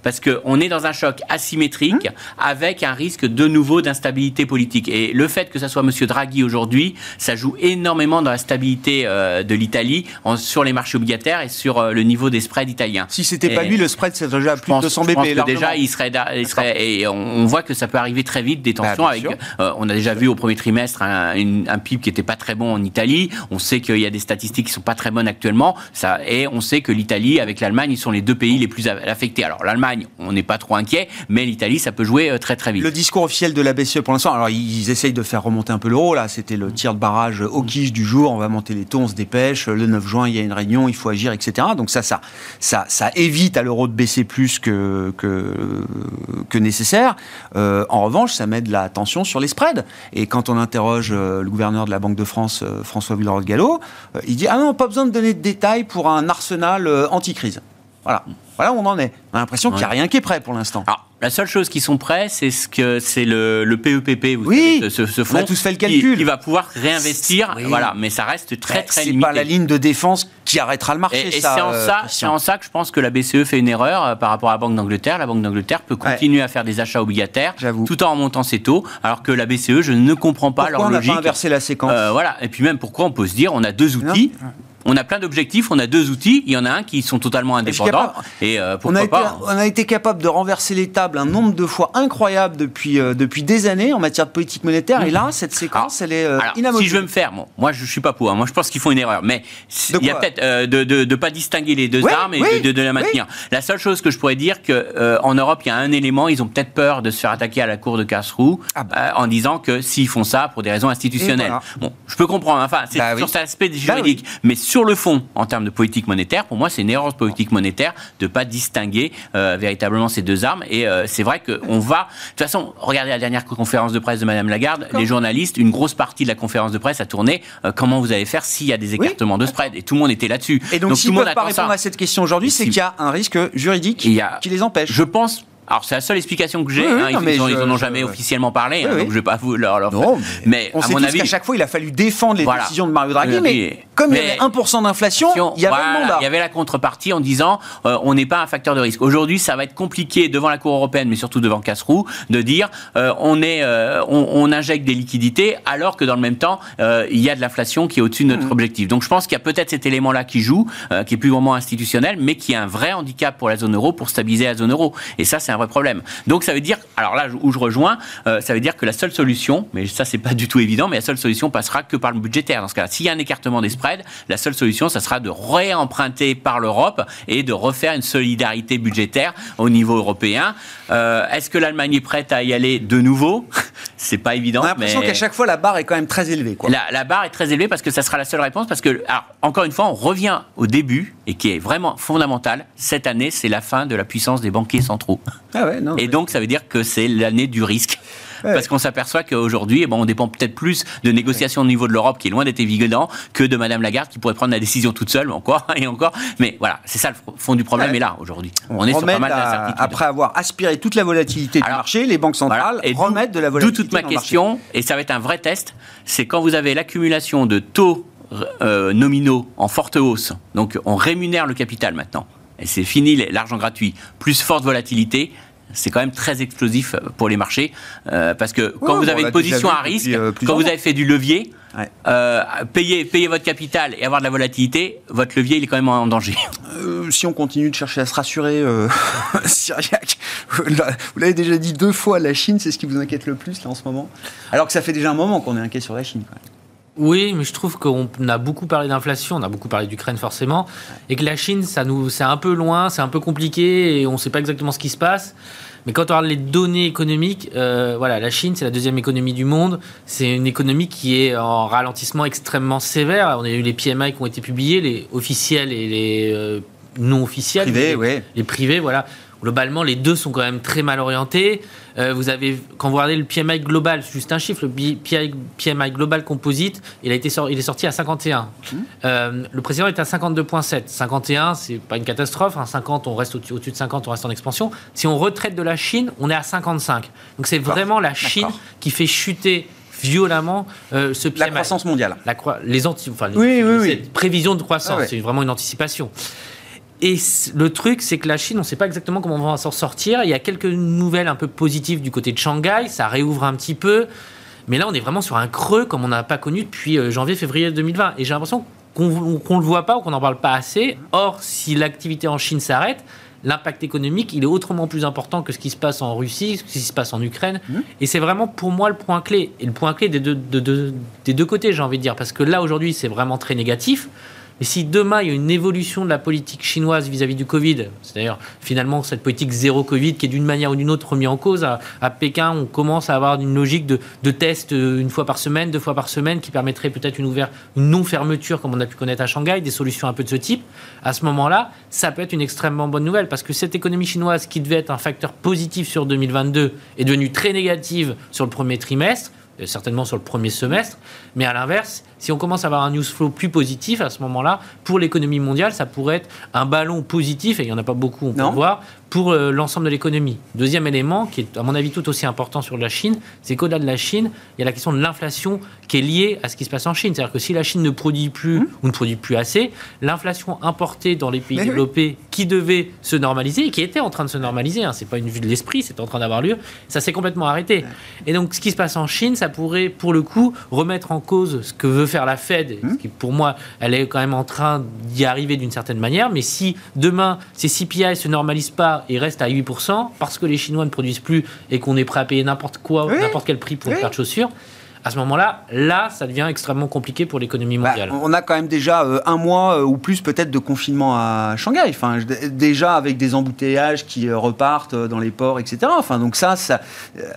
Speaker 3: parce qu'on est dans un choc asymétrique mmh. avec un risque de nouveau d'instabilité politique. Et le fait que ce soit M. Draghi aujourd'hui, ça joue énormément dans la stabilité euh, de l'Italie sur les marchés obligataires et sur euh, le niveau des spreads italiens.
Speaker 1: Si c'était pas lui, le spread serait déjà plus de 200 BP. Je
Speaker 3: pense que déjà, il serait, il serait et on, voit que ça peut arriver très vite des tensions. Bah, avec, euh, on a déjà vu au premier trimestre un, un PIB qui était pas très bon en Italie. On sait qu'il y a des statistiques qui sont pas très bonnes actuellement. Ça, et on sait que l'Italie avec l'Allemagne, ils sont les deux pays les plus affectés. Alors l'Allemagne on n'est pas trop inquiet, mais l'Italie, ça peut jouer euh, très très vite.
Speaker 1: Le discours officiel de la BCE pour l'instant, alors ils essayent de faire remonter un peu l'euro, là, c'était le tir de barrage au quiche du jour, on va monter les taux, on se dépêche, le 9 juin, il y a une réunion, il faut agir, etc. Donc ça, ça, ça, évite à l'euro de baisser plus que, que, nécessaire. Euh, en revanche, ça met de la tension sur les spreads. Et quand on interroge euh, le gouverneur de la Banque de France, François Villeroy-Gallo, il dit Ah non, pas besoin de donner de détails pour un arsenal anti-crise. Voilà. Voilà où on en est. On a l'impression qu'il n'y a rien qui est prêt pour l'instant.
Speaker 3: La seule chose qui sont prêts, c'est ce que c'est le, le, PEPP, vous
Speaker 1: oui,
Speaker 3: savez, ce, ce fonds
Speaker 1: on a tous fait le calcul.
Speaker 3: Qui, va pouvoir réinvestir, voilà, mais ça reste très très limité.
Speaker 1: C'est pas la ligne de défense qui arrêtera le marché.
Speaker 3: Et, c'est en euh, ça, c'est en ça que je pense que la BCE fait une erreur euh, par rapport à la Banque d'Angleterre. La Banque d'Angleterre peut continuer à faire des achats obligataires, tout en montant ses taux, alors que la BCE, je ne comprends pas
Speaker 1: pourquoi
Speaker 3: leur logique.
Speaker 1: on n'a pas inversé la séquence
Speaker 3: euh, Voilà, et puis même pourquoi on peut se dire, on a deux outils on a plein d'objectifs, on a deux outils, il y en a un qui sont totalement indépendants. Et euh, pourquoi
Speaker 1: on a,
Speaker 3: pas,
Speaker 1: été, on a été capable de renverser les tables un nombre de fois incroyable depuis, euh, depuis des années en matière de politique monétaire. Et là, cette séquence, elle est euh,
Speaker 3: Si je veux me faire, moi je suis pas pour, hein. moi je pense qu'ils font une erreur, mais il y a peut-être de ne pas distinguer les deux armes et de, de, la maintenir. La seule chose que je pourrais dire, que en Europe, il y a un élément, ils ont peut-être peur de se faire attaquer à la cour de Karlsruhe ah bah. en disant que s'ils font ça pour des raisons institutionnelles. Bon, je peux comprendre, enfin, c'est bah sur cet aspect bah juridique, mais sur le fond, en termes de politique monétaire, pour moi, c'est une erreur de politique monétaire de ne pas distinguer euh, véritablement ces deux armes. Et euh, c'est vrai qu'on va. De toute façon, regardez la dernière conférence de presse de Madame Lagarde. Les journalistes, une grosse partie de la conférence de presse a tourné. Euh, comment vous allez faire s'il y a des écartements de spread? Et tout le monde était là-dessus.
Speaker 1: Et donc, si tout le monde pas répondre à cette question aujourd'hui, c'est qu'il y a un risque juridique qui les empêche.
Speaker 3: Je pense alors c'est la seule explication que j'ai. hein, ils, n'en ont jamais officiellement parlé, hein, donc je vais pas vous leur. leur
Speaker 1: non, mais, on à sait mon avis, qu'à chaque fois il a fallu défendre les décisions de Mario Draghi, mais comme il y avait 1% d'inflation, il y avait le mandat.
Speaker 3: Il y avait la contrepartie en disant euh, on n'est pas un facteur de risque. Aujourd'hui, ça va être compliqué devant la Cour européenne, mais surtout devant Casserou, de dire euh, on est, euh, on, injecte des liquidités alors que dans le même temps il y a de l'inflation qui est au-dessus de notre mmh. objectif. Donc je pense qu'il y a peut-être cet élément-là qui joue, qui est plus vraiment institutionnel, mais qui est un vrai handicap pour la zone euro pour stabiliser la zone euro. Et ça, c'est un vrai problème. Donc ça veut dire, alors là où je rejoins, euh, ça veut dire que la seule solution, mais ça c'est pas du tout évident, mais la seule solution passera que par le budgétaire. Dans ce cas-là, s'il y a un écartement des spreads, la seule solution, ça sera de réemprunter par l'Europe et de refaire une solidarité budgétaire au niveau européen. Euh, est-ce que l'Allemagne est prête à y aller de nouveau? C'est pas évident.
Speaker 1: On a l'impression qu'à chaque fois la barre est quand même très élevée. Quoi.
Speaker 3: La, barre est très élevée parce que ça sera la seule réponse. Parce que, encore une fois, on revient au début et qui est vraiment fondamental. Cette année, c'est la fin de la puissance des banquiers centraux. Ah ouais, non, et donc, ça veut dire que c'est l'année du risque. parce qu'on s'aperçoit qu'aujourd'hui, eh bon, on dépend peut-être plus de négociations au niveau de l'Europe, qui est loin d'être évident, que de Madame Lagarde, qui pourrait prendre la décision toute seule, encore et encore. Mais voilà, c'est ça le fond du problème, est là, aujourd'hui.
Speaker 1: On, est sur pas mal d'incertitudes. Après avoir aspiré toute la volatilité du marché, les banques centrales et remettent de la volatilité.
Speaker 3: D'où toute ma question, et ça va être un vrai test, c'est quand vous avez l'accumulation de taux euh, nominaux en forte hausse, donc on rémunère le capital maintenant, et c'est fini l'argent gratuit, plus forte volatilité, c'est quand même très explosif pour les marchés, euh, parce que quand vous avez une position à risque, euh, quand vous avez fait du levier, payer, payer votre capital et avoir de la volatilité, votre levier il est quand même en danger.
Speaker 1: si on continue de chercher à se rassurer, Syriac, vous l'avez déjà dit deux fois, la Chine, c'est ce qui vous inquiète le plus là en ce moment? Alors que ça fait déjà un moment qu'on est inquiet sur la Chine. Quand même.
Speaker 4: Oui, mais je trouve qu'on a beaucoup parlé d'inflation, on a beaucoup parlé d'Ukraine forcément, et que la Chine, ça nous, c'est un peu loin, c'est un peu compliqué, et on ne sait pas exactement ce qui se passe. Mais quand on regarde les données économiques, euh, voilà, la Chine, c'est la deuxième économie du monde. C'est une économie qui est en ralentissement extrêmement sévère. On a eu les PMI qui ont été publiés, les officiels et les euh, non officiels.
Speaker 1: Privés,
Speaker 4: les, les privés, voilà globalement, les deux sont quand même très mal orientés. Euh, vous avez, quand vous regardez le PMI global, juste un chiffre, le PMI global composite, il, a été il est sorti à 51. Mmh. Euh, le président est à 52,7. 51, c'est pas une catastrophe. 50, on reste au-dessus de 50, on reste en expansion. Si on retraite de la Chine, on est à 55. Donc c'est vraiment la Chine qui fait chuter violemment euh, ce PMI.
Speaker 1: La croissance mondiale.
Speaker 4: La les, anti enfin, les, prévisions de croissance, ah c'est vraiment une anticipation. Et le truc, c'est que la Chine, on ne sait pas exactement comment on va s'en sortir. Il y a quelques nouvelles un peu positives du côté de Shanghai, ça réouvre un petit peu. Mais là, on est vraiment sur un creux comme on n'a pas connu depuis euh, janvier-février 2020. Et j'ai l'impression qu'on ne le voit pas ou qu'on n'en parle pas assez. Or, si l'activité en Chine s'arrête, l'impact économique, il est autrement plus important que ce qui se passe en Russie, ce qui se passe en Ukraine. Mmh. Et c'est vraiment pour moi le point clé. Et le point clé des deux, des deux côtés, j'ai envie de dire. Parce que là, aujourd'hui, c'est vraiment très négatif. Et si demain il y a une évolution de la politique chinoise vis-à-vis du Covid, c'est-à-dire finalement cette politique zéro Covid qui est d'une manière ou d'une autre remise en cause, à, Pékin on commence à avoir une logique de, tests euh, une fois par semaine, deux fois par semaine, qui permettrait peut-être une, une non-fermeture comme on a pu connaître à Shanghai, des solutions un peu de ce type. À ce moment-là, ça peut être une extrêmement bonne nouvelle parce que cette économie chinoise qui devait être un facteur positif sur 2022 est devenue très négative sur le premier trimestre certainement sur le premier semestre. Mais à l'inverse, si on commence à avoir un news flow plus positif à ce moment-là, pour l'économie mondiale, ça pourrait être un ballon positif, et il n'y en a pas beaucoup, on peut voir, pour euh, l'ensemble de l'économie. Deuxième élément, qui est à mon avis tout aussi important sur la Chine, c'est qu'au-delà de la Chine, il y a la question de l'inflation qui est liée à ce qui se passe en Chine. C'est-à-dire que si la Chine ne produit plus mmh. ou ne produit plus assez, l'inflation importée dans les pays développés qui devait se normaliser et qui était en train de se normaliser, hein, c'est pas une vue de l'esprit, c'est en train d'avoir lieu, ça s'est complètement arrêté. Et donc ce qui se passe en Chine, ça pourrait pour le coup remettre en cause ce que veut faire la Fed, ce qui pour moi, elle est quand même en train d'y arriver d'une certaine manière. Mais si demain ces CPI se normalisent pas et restent à 8% parce que les Chinois ne produisent plus et qu'on est prêt à payer n'importe quoi, n'importe quel prix pour une paire de chaussures, à ce moment-là, là, ça devient extrêmement compliqué pour l'économie bah, mondiale.
Speaker 1: on a quand même déjà euh, un mois euh, ou plus peut-être de confinement à Shanghai. Enfin, déjà avec des embouteillages qui euh, repartent dans les ports, etc. Enfin, donc ça, ça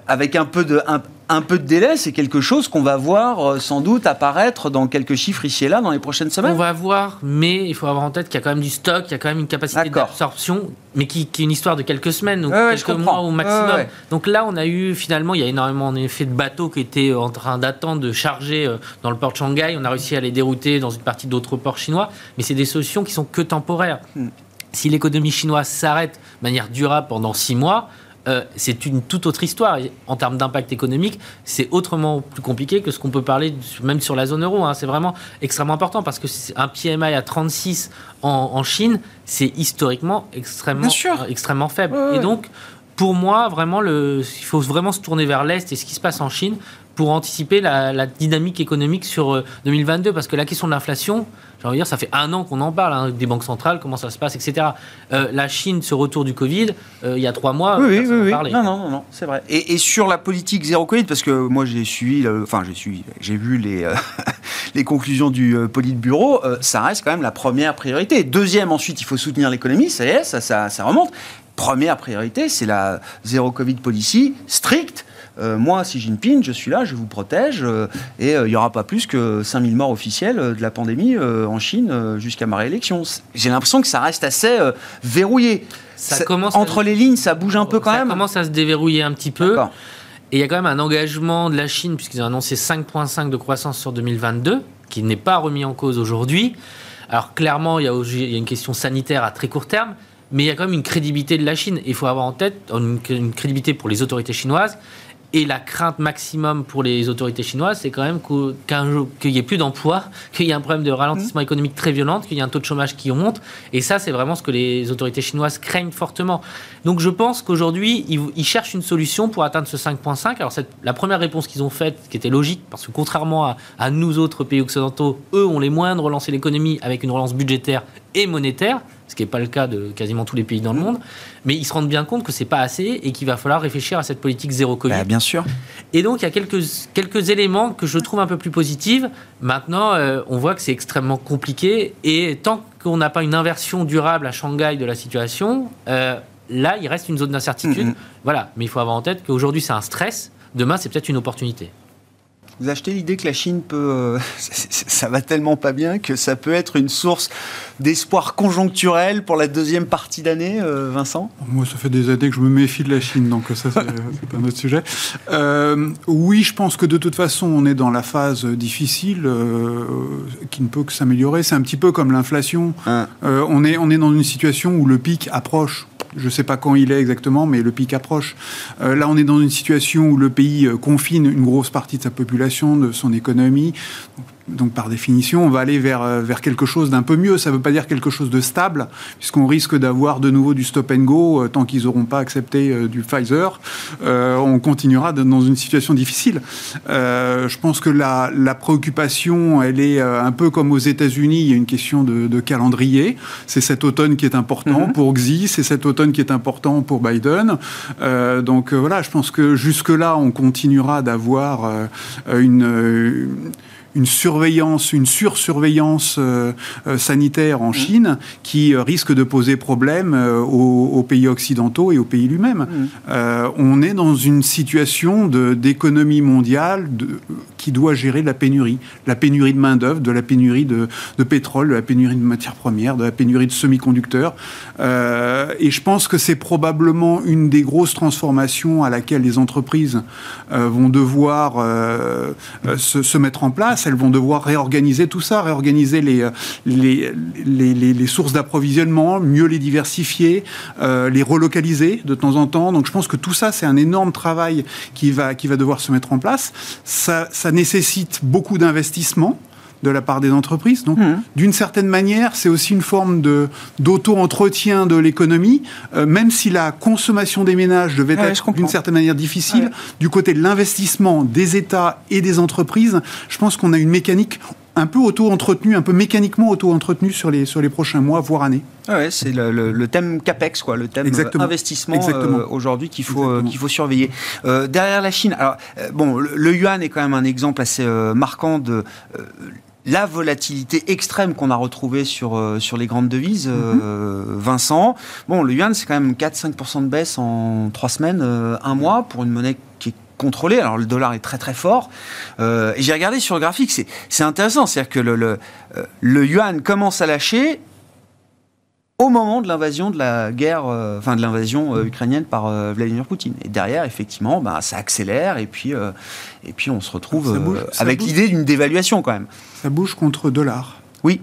Speaker 1: avec un peu de, un peu de délai, c'est quelque chose qu'on va voir euh, sans doute apparaître dans quelques chiffres ici et là dans les prochaines semaines. On
Speaker 4: va voir, mais il faut avoir en tête qu'il y a quand même du stock, il y a quand même une capacité d'absorption, mais qui, est une histoire de quelques semaines ou quelques mois au maximum. Donc là, on a eu finalement, il y a énormément en effet de bateaux qui étaient en train d'attendre de charger euh, dans le port de Shanghai. On a réussi à les dérouter dans une partie d'autres ports chinois, mais c'est des solutions qui sont que temporaires. Hmm. Si l'économie chinoise s'arrête de manière durable pendant six mois, euh, c'est une toute autre histoire. En termes d'impact économique, c'est autrement plus compliqué que ce qu'on peut parler même sur la zone euro. Hein. C'est vraiment extrêmement important parce que un PMI à 36 en, Chine, c'est historiquement extrêmement, euh, extrêmement faible. Et donc, pour moi, vraiment, le, il faut vraiment se tourner vers l'Est et ce qui se passe en Chine pour anticiper la, dynamique économique sur 2022. Euh, parce que la question de l'inflation, j'ai envie de dire, ça fait un an qu'on en parle, hein, des banques centrales, comment ça se passe, etc. Euh, la Chine, ce retour du Covid, euh, il y a trois mois,
Speaker 1: oui, oui, oui, oui. Non, non, non, c'est vrai. Et, sur la politique zéro Covid, parce que moi j'ai suivi, enfin j'ai suivi, j'ai vu les, les conclusions du Politburo, ça reste quand même la première priorité. Deuxième, ensuite, il faut soutenir l'économie, ça y est, ça, ça, ça remonte. Première priorité, c'est la zéro Covid policy stricte euh, moi, Xi Jinping, je suis là, je vous protège, euh, et euh, il n'y aura pas plus que 5000 morts officiels de la pandémie en Chine jusqu'à ma réélection. J'ai l'impression que ça reste assez verrouillé. Ça, commence entre les lignes, ça bouge un peu quand même.
Speaker 4: Ça commence à se déverrouiller un petit peu. Et il y a quand même un engagement de la Chine, puisqu'ils ont annoncé 5,5 de croissance sur 2022, qui n'est pas remis en cause aujourd'hui. Alors clairement, il y, a, il y, a, une question sanitaire à très court terme, mais il y a quand même une crédibilité de la Chine. Il faut avoir en tête une, une crédibilité pour les autorités chinoises. Et la crainte maximum pour les autorités chinoises, c'est quand même qu'il n'y ait plus d'emplois, qu'il y ait un problème de ralentissement mmh. économique très violent, qu'il y ait un taux de chômage qui monte. Et ça, c'est vraiment ce que les autorités chinoises craignent fortement. Donc je pense qu'aujourd'hui, ils, cherchent une solution pour atteindre ce 5,5. Alors la première réponse qu'ils ont faite, qui était logique, parce que contrairement à, à nous autres pays occidentaux, eux ont les moyens de relancer l'économie avec une relance budgétaire et monétaire ce qui n'est pas le cas de quasiment tous les pays dans le monde. Mais ils se rendent bien compte que c'est pas assez et qu'il va falloir réfléchir à cette politique zéro Covid.
Speaker 1: Bah, bien sûr.
Speaker 4: Et donc il y a quelques, quelques éléments que je trouve un peu plus positifs. Maintenant, euh, on voit que c'est extrêmement compliqué et tant qu'on n'a pas une inversion durable à Shanghai de la situation, euh, là il reste une zone d'incertitude. Voilà. Mais il faut avoir en tête qu'aujourd'hui c'est un stress. Demain, c'est peut-être une opportunité.
Speaker 1: Vous achetez l'idée que la Chine peut, euh, ça va tellement pas bien que ça peut être une source d'espoir conjoncturel pour la deuxième partie d'année, euh, Vincent?
Speaker 5: Moi, ça fait des années que je me méfie de la Chine, donc ça c'est un autre sujet. Euh, oui, je pense que de toute façon, on est dans la phase difficile qui ne peut que s'améliorer. C'est un petit peu comme l'inflation. Hein. on est on est dans une situation où le pic approche je ne sais pas quand il est exactement, mais le pic approche. Là, on est dans une situation où le pays confine une grosse partie de sa population, de son économie. Par définition, on va aller vers, euh, vers quelque chose d'un peu mieux. Ça ne veut pas dire quelque chose de stable, puisqu'on risque d'avoir de nouveau du stop and go euh, tant qu'ils n'auront pas accepté euh, du Pfizer. on continuera dans une situation difficile. je pense que la, la, préoccupation, elle est un peu comme aux États-Unis. Il y a une question de, calendrier. C'est cet automne qui est important mm-hmm. pour Xi, c'est cet automne qui est important pour Biden. donc voilà, je pense que jusque-là, on continuera d'avoir une une surveillance, une sursurveillance euh, euh, sanitaire en mmh. Chine qui euh, risque de poser problème aux, pays occidentaux et aux pays lui-même. Mmh. on est dans une situation d'économie mondiale de, qui doit gérer la pénurie, la pénurie de main d'œuvre, de la pénurie de, de, pétrole, de la pénurie de matières premières, de la pénurie de semi-conducteurs. et je pense que c'est probablement une des grosses transformations à laquelle les entreprises vont devoir se, se mettre en place elles vont devoir réorganiser tout ça, réorganiser les, euh, sources d'approvisionnement, mieux les diversifier, euh, les relocaliser de temps en temps. Donc je pense que tout ça, c'est un énorme travail qui va, devoir se mettre en place. Ça, ça nécessite beaucoup d'investissement de la part des entreprises. Donc, mmh. d'une certaine manière, c'est aussi une forme de d'auto-entretien de l'économie, euh, même si la consommation des ménages devait être d'une certaine manière difficile. Du côté de l'investissement des États et des entreprises, je pense qu'on a une mécanique un peu auto-entretenue, un peu mécaniquement auto-entretenue sur les, sur les prochains mois, voire années.
Speaker 1: Ah ouais, c'est le, thème CAPEX, quoi, le thème investissement euh, aujourd'hui qu'il faut, euh, qu'il faut surveiller. derrière la Chine, alors, bon, le, le, yuan est quand même un exemple assez marquant de la volatilité extrême qu'on a retrouvée sur, euh, sur les grandes devises, euh, mhm. Vincent. Bon, le yuan, c'est quand même 4-5% de baisse en 3 semaines, euh, un mois, pour une monnaie qui est contrôlée. Alors, le dollar est très très fort. et j'ai regardé sur le graphique, c'est intéressant. C'est-à-dire que le, le, le yuan commence à lâcher au moment de l'invasion de la guerre, euh, enfin de l'invasion euh, ukrainienne par euh, Vladimir Poutine. Et derrière, effectivement, bah, ça accélère et puis, et puis on se retrouve avec l'idée d'une dévaluation quand même.
Speaker 5: Ça bouge contre dollar.
Speaker 1: Oui.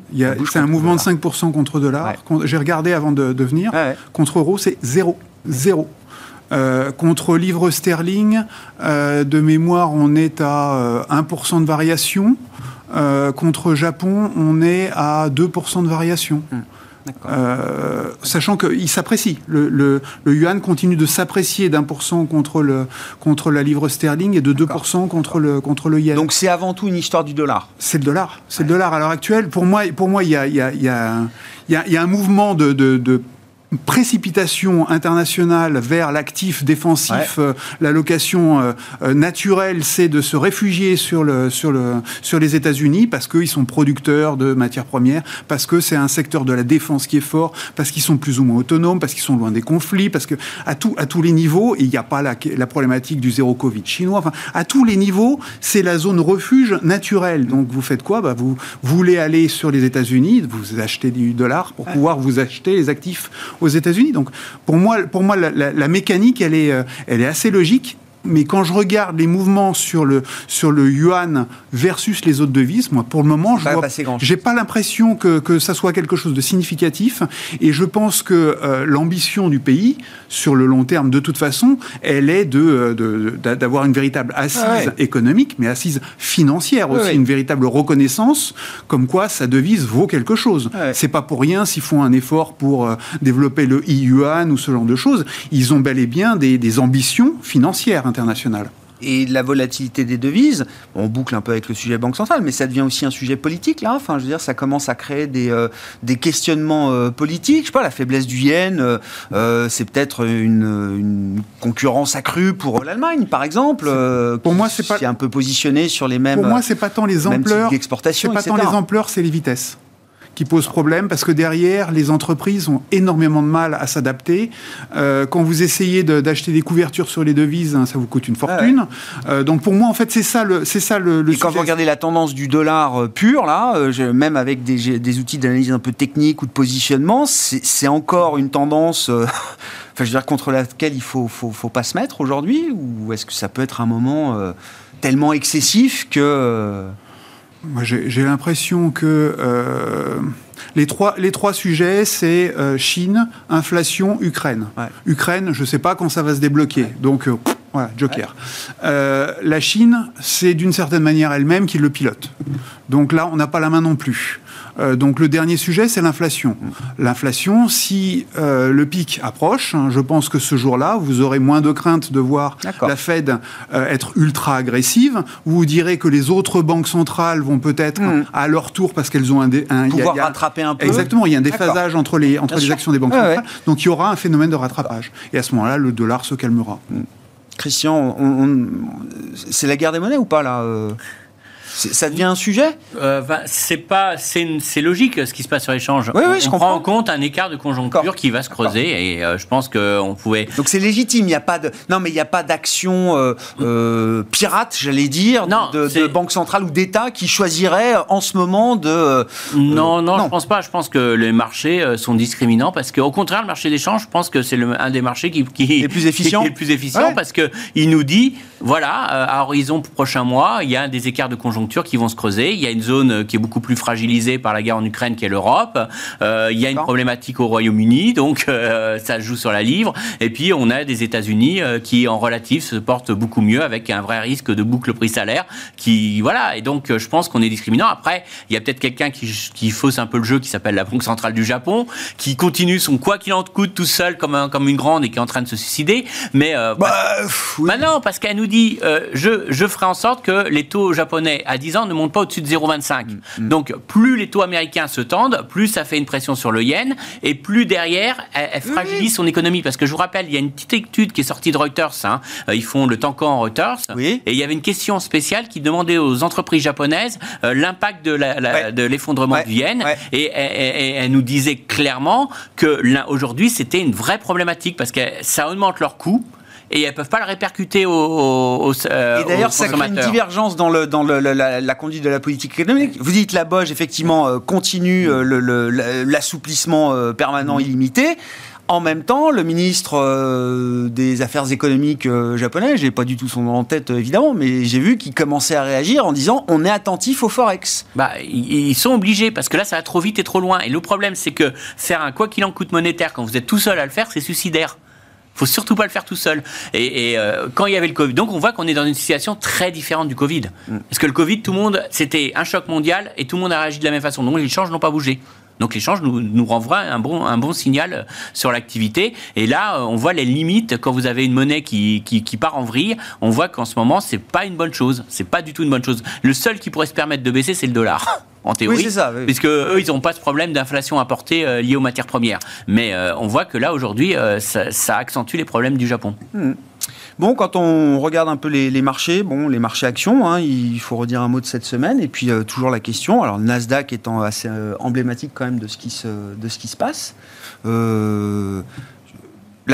Speaker 5: C'est un mouvement de 5% contre dollar. J'ai regardé avant de, venir. Contre euro, c'est zéro. Zéro. contre livre sterling, de mémoire, on est à 1% de variation. contre Japon, on est à 2% de variation. Hum. Euh, sachant qu'il s'apprécie. Le, le, yuan continue de s'apprécier d'un pour cent contre, le, contre la livre sterling et de 2% contre le, contre le yen.
Speaker 1: Donc c'est avant tout une histoire du dollar
Speaker 5: C'est le dollar. C'est le dollar à l'heure actuelle. Pour moi, pour moi il y a, y, a, y, a, y a, un mouvement de, de, de précipitation internationale vers l'actif défensif, euh, la location euh, euh, naturelle, c'est de se réfugier sur, le, sur, le, sur les États-Unis parce qu'ils sont producteurs de matières premières, parce que c'est un secteur de la défense qui est fort, parce qu'ils sont plus ou moins autonomes, parce qu'ils sont loin des conflits, parce que à, tout, à tous les niveaux, il n'y a pas la, la, problématique du zéro Covid chinois, enfin, à tous les niveaux, c'est la zone refuge naturelle. Donc vous faites quoi? Bah, Vous voulez aller sur les États-Unis, vous achetez du dollar pour pouvoir vous acheter les actifs aux États-Unis. Donc pour moi, la, mécanique, elle est, euh, elle est assez logique. Mais quand je regarde les mouvements sur le, sur le yuan versus les autres devises, moi, pour le moment, je n'ai pas l'impression que, que ça soit quelque chose de significatif. Et je pense que euh, l'ambition du pays, sur le long terme, de toute façon, elle est de, d'avoir une véritable assise ah économique, mais assise financière aussi, une véritable reconnaissance, comme quoi sa devise vaut quelque chose. Ah C'est pas pour rien s'ils font un effort pour euh, développer le yuan ou ce genre de choses. Ils ont bel et bien des, des ambitions financières internationales
Speaker 1: et la volatilité des devises, on boucle un peu avec le sujet banque centrale, mais ça devient aussi un sujet politique là. Enfin, je veux dire, ça commence à créer des, euh, des questionnements euh, politiques. Je sais pas, la faiblesse du yen, euh, c'est peut-être une, concurrence accrue pour l'Allemagne, par exemple.
Speaker 5: pour moi, c'est pas.
Speaker 1: un peu positionné sur les mêmes.
Speaker 5: Pour moi, c'est pas tant les ampleurs. C'est pas tant les ampleurs, c'est les vitesses qui pose problème parce que derrière, les entreprises ont énormément de mal à s'adapter. Euh, quand vous essayez d'acheter des couvertures sur les devises, hein, ça vous coûte une fortune. Euh, donc pour moi, en fait, c'est ça le, c'est ça le.
Speaker 1: Et quand vous regardez la tendance du dollar euh, pur, là, même avec des, des outils d'analyse un peu technique ou de positionnement, c'est encore une tendance. Enfin, je veux dire, contre laquelle il faut, faut, faut pas se mettre aujourd'hui Ou est-ce que ça peut être un moment tellement excessif que.
Speaker 5: Moi, j'ai l'impression que euh, les, trois, les trois sujets, c'est euh, Chine, inflation, Ukraine. Ukraine, je ne sais pas quand ça va se débloquer. Donc, euh, voilà, Joker. la Chine, c'est d'une certaine manière elle-même qui le pilote. Donc là, on n'a pas la main non plus. Euh, donc le dernier sujet, c'est l'inflation. L'inflation, si euh, le pic approche, hein, je pense que ce jour-là, vous aurez moins de crainte de voir la Fed euh, être ultra agressive. Vous direz que les autres banques centrales vont peut-être hmm. à leur tour, parce qu'elles ont un,
Speaker 1: un pouvoir rattraper un peu.
Speaker 5: Exactement, il y a un déphasage entre les entre les actions des banques centrales. Donc il y aura un phénomène de rattrapage. Et à ce moment-là, le dollar se calmera. Hmm.
Speaker 1: Christian, c'est la guerre des monnaies ou pas là ça devient un sujet?
Speaker 3: Euh, C'est pas, c'est logique ce qui se passe sur l'échange.
Speaker 1: Oui, oui, je
Speaker 3: on prend en compte un écart de conjoncture qui va se creuser et euh, je pense qu'on pouvait.
Speaker 1: Donc c'est légitime. Il n'y a pas de, non, mais il n'y a pas d'action euh, pirate, j'allais dire, non, de, de, banque centrale ou d'État qui choisirait en ce moment de.
Speaker 3: non, non, je pense pas. Je pense que les marchés sont discriminants parce qu'au contraire, le marché d'échange, je pense que c'est un des marchés qui, qui
Speaker 1: est plus efficient,
Speaker 3: qui est le plus efficient parce que il nous dit, voilà, à horizon prochain mois, il y a des écarts de conjoncture qui vont se creuser. Il y a une zone qui est beaucoup plus fragilisée par la guerre en Ukraine qui est l'Europe. Euh, il y a une problématique au Royaume-Uni, donc euh, ça joue sur la livre. Et puis on a des États-Unis euh, qui en relatif se portent beaucoup mieux avec un vrai risque de boucle prix-salaire qui voilà. Et donc je pense qu'on est discriminant. Après, il y a peut-être quelqu'un qui, qui fausse un peu le jeu qui s'appelle la Banque centrale du Japon, qui continue son quoi qu'il en coûte tout seul comme un, comme une grande et qui est en train de se suicider. Mais bah, bah, non, parce qu'elle nous dit je je ferai en sorte que les taux japonais à 10 ans ne monte pas au-dessus de 0,25. Mm, mm. Donc, plus les taux américains se tendent, plus ça fait une pression sur le yen, et plus derrière, elle, fragilise son économie. Parce que je vous rappelle, il y a une petite étude qui est sortie de Reuters. Hein. Euh, ils font le Tankan Reuters. Et il y avait une question spéciale qui demandait aux entreprises japonaises euh, l'impact de l'effondrement du yen. Et, elle nous disait clairement que aujourd'hui, c'était une vraie problématique parce que ça augmente leurs coûts et elles peuvent pas le répercuter aux,
Speaker 1: euh, Et d'ailleurs, ça crée une divergence dans, le, dans le, la, conduite de la politique économique. Vous dites la Boge, effectivement, euh, continue euh, l'assouplissement permanent illimité. En même temps, le ministre des Affaires économiques japonais, j'ai pas du tout son nom en tête évidemment, mais j'ai vu qu'il commençait à réagir en disant on est attentif au forex.
Speaker 3: Bah, ils sont obligés parce que là ça va trop vite et trop loin. Et le problème c'est que faire un quoi qu'il en coûte monétaire quand vous êtes tout seul à le faire, c'est suicidaire faut surtout pas le faire tout seul. Et, euh, quand il y avait le Covid, donc on voit qu'on est dans une situation très différente du Covid. Mm. Parce que le Covid, tout le monde, c'était un choc mondial et tout le monde a réagi de la même façon. Donc les échanges n'ont pas bougé. Donc l'échange nous, nous renvoie un bon, un bon signal sur l'activité. Et là, on voit les limites quand vous avez une monnaie qui, qui, qui part en vrille. On voit qu'en ce moment, c'est pas une bonne chose. C'est pas du tout une bonne chose. Le seul qui pourrait se permettre de baisser, c'est le dollar. en théorie, oui, ça, puisque eux, ils n'ont pas ce problème d'inflation importée euh, lié aux matières premières. Mais euh, on voit que là, aujourd'hui, euh, ça, accentue les problèmes du Japon.
Speaker 1: Hmm. Bon, quand on regarde un peu les, marchés, bon, les marchés actions, hein, il faut redire un mot de cette semaine. Et puis toujours la question, alors Nasdaq étant assez emblématique quand même de ce qui se, de ce qui se passe. la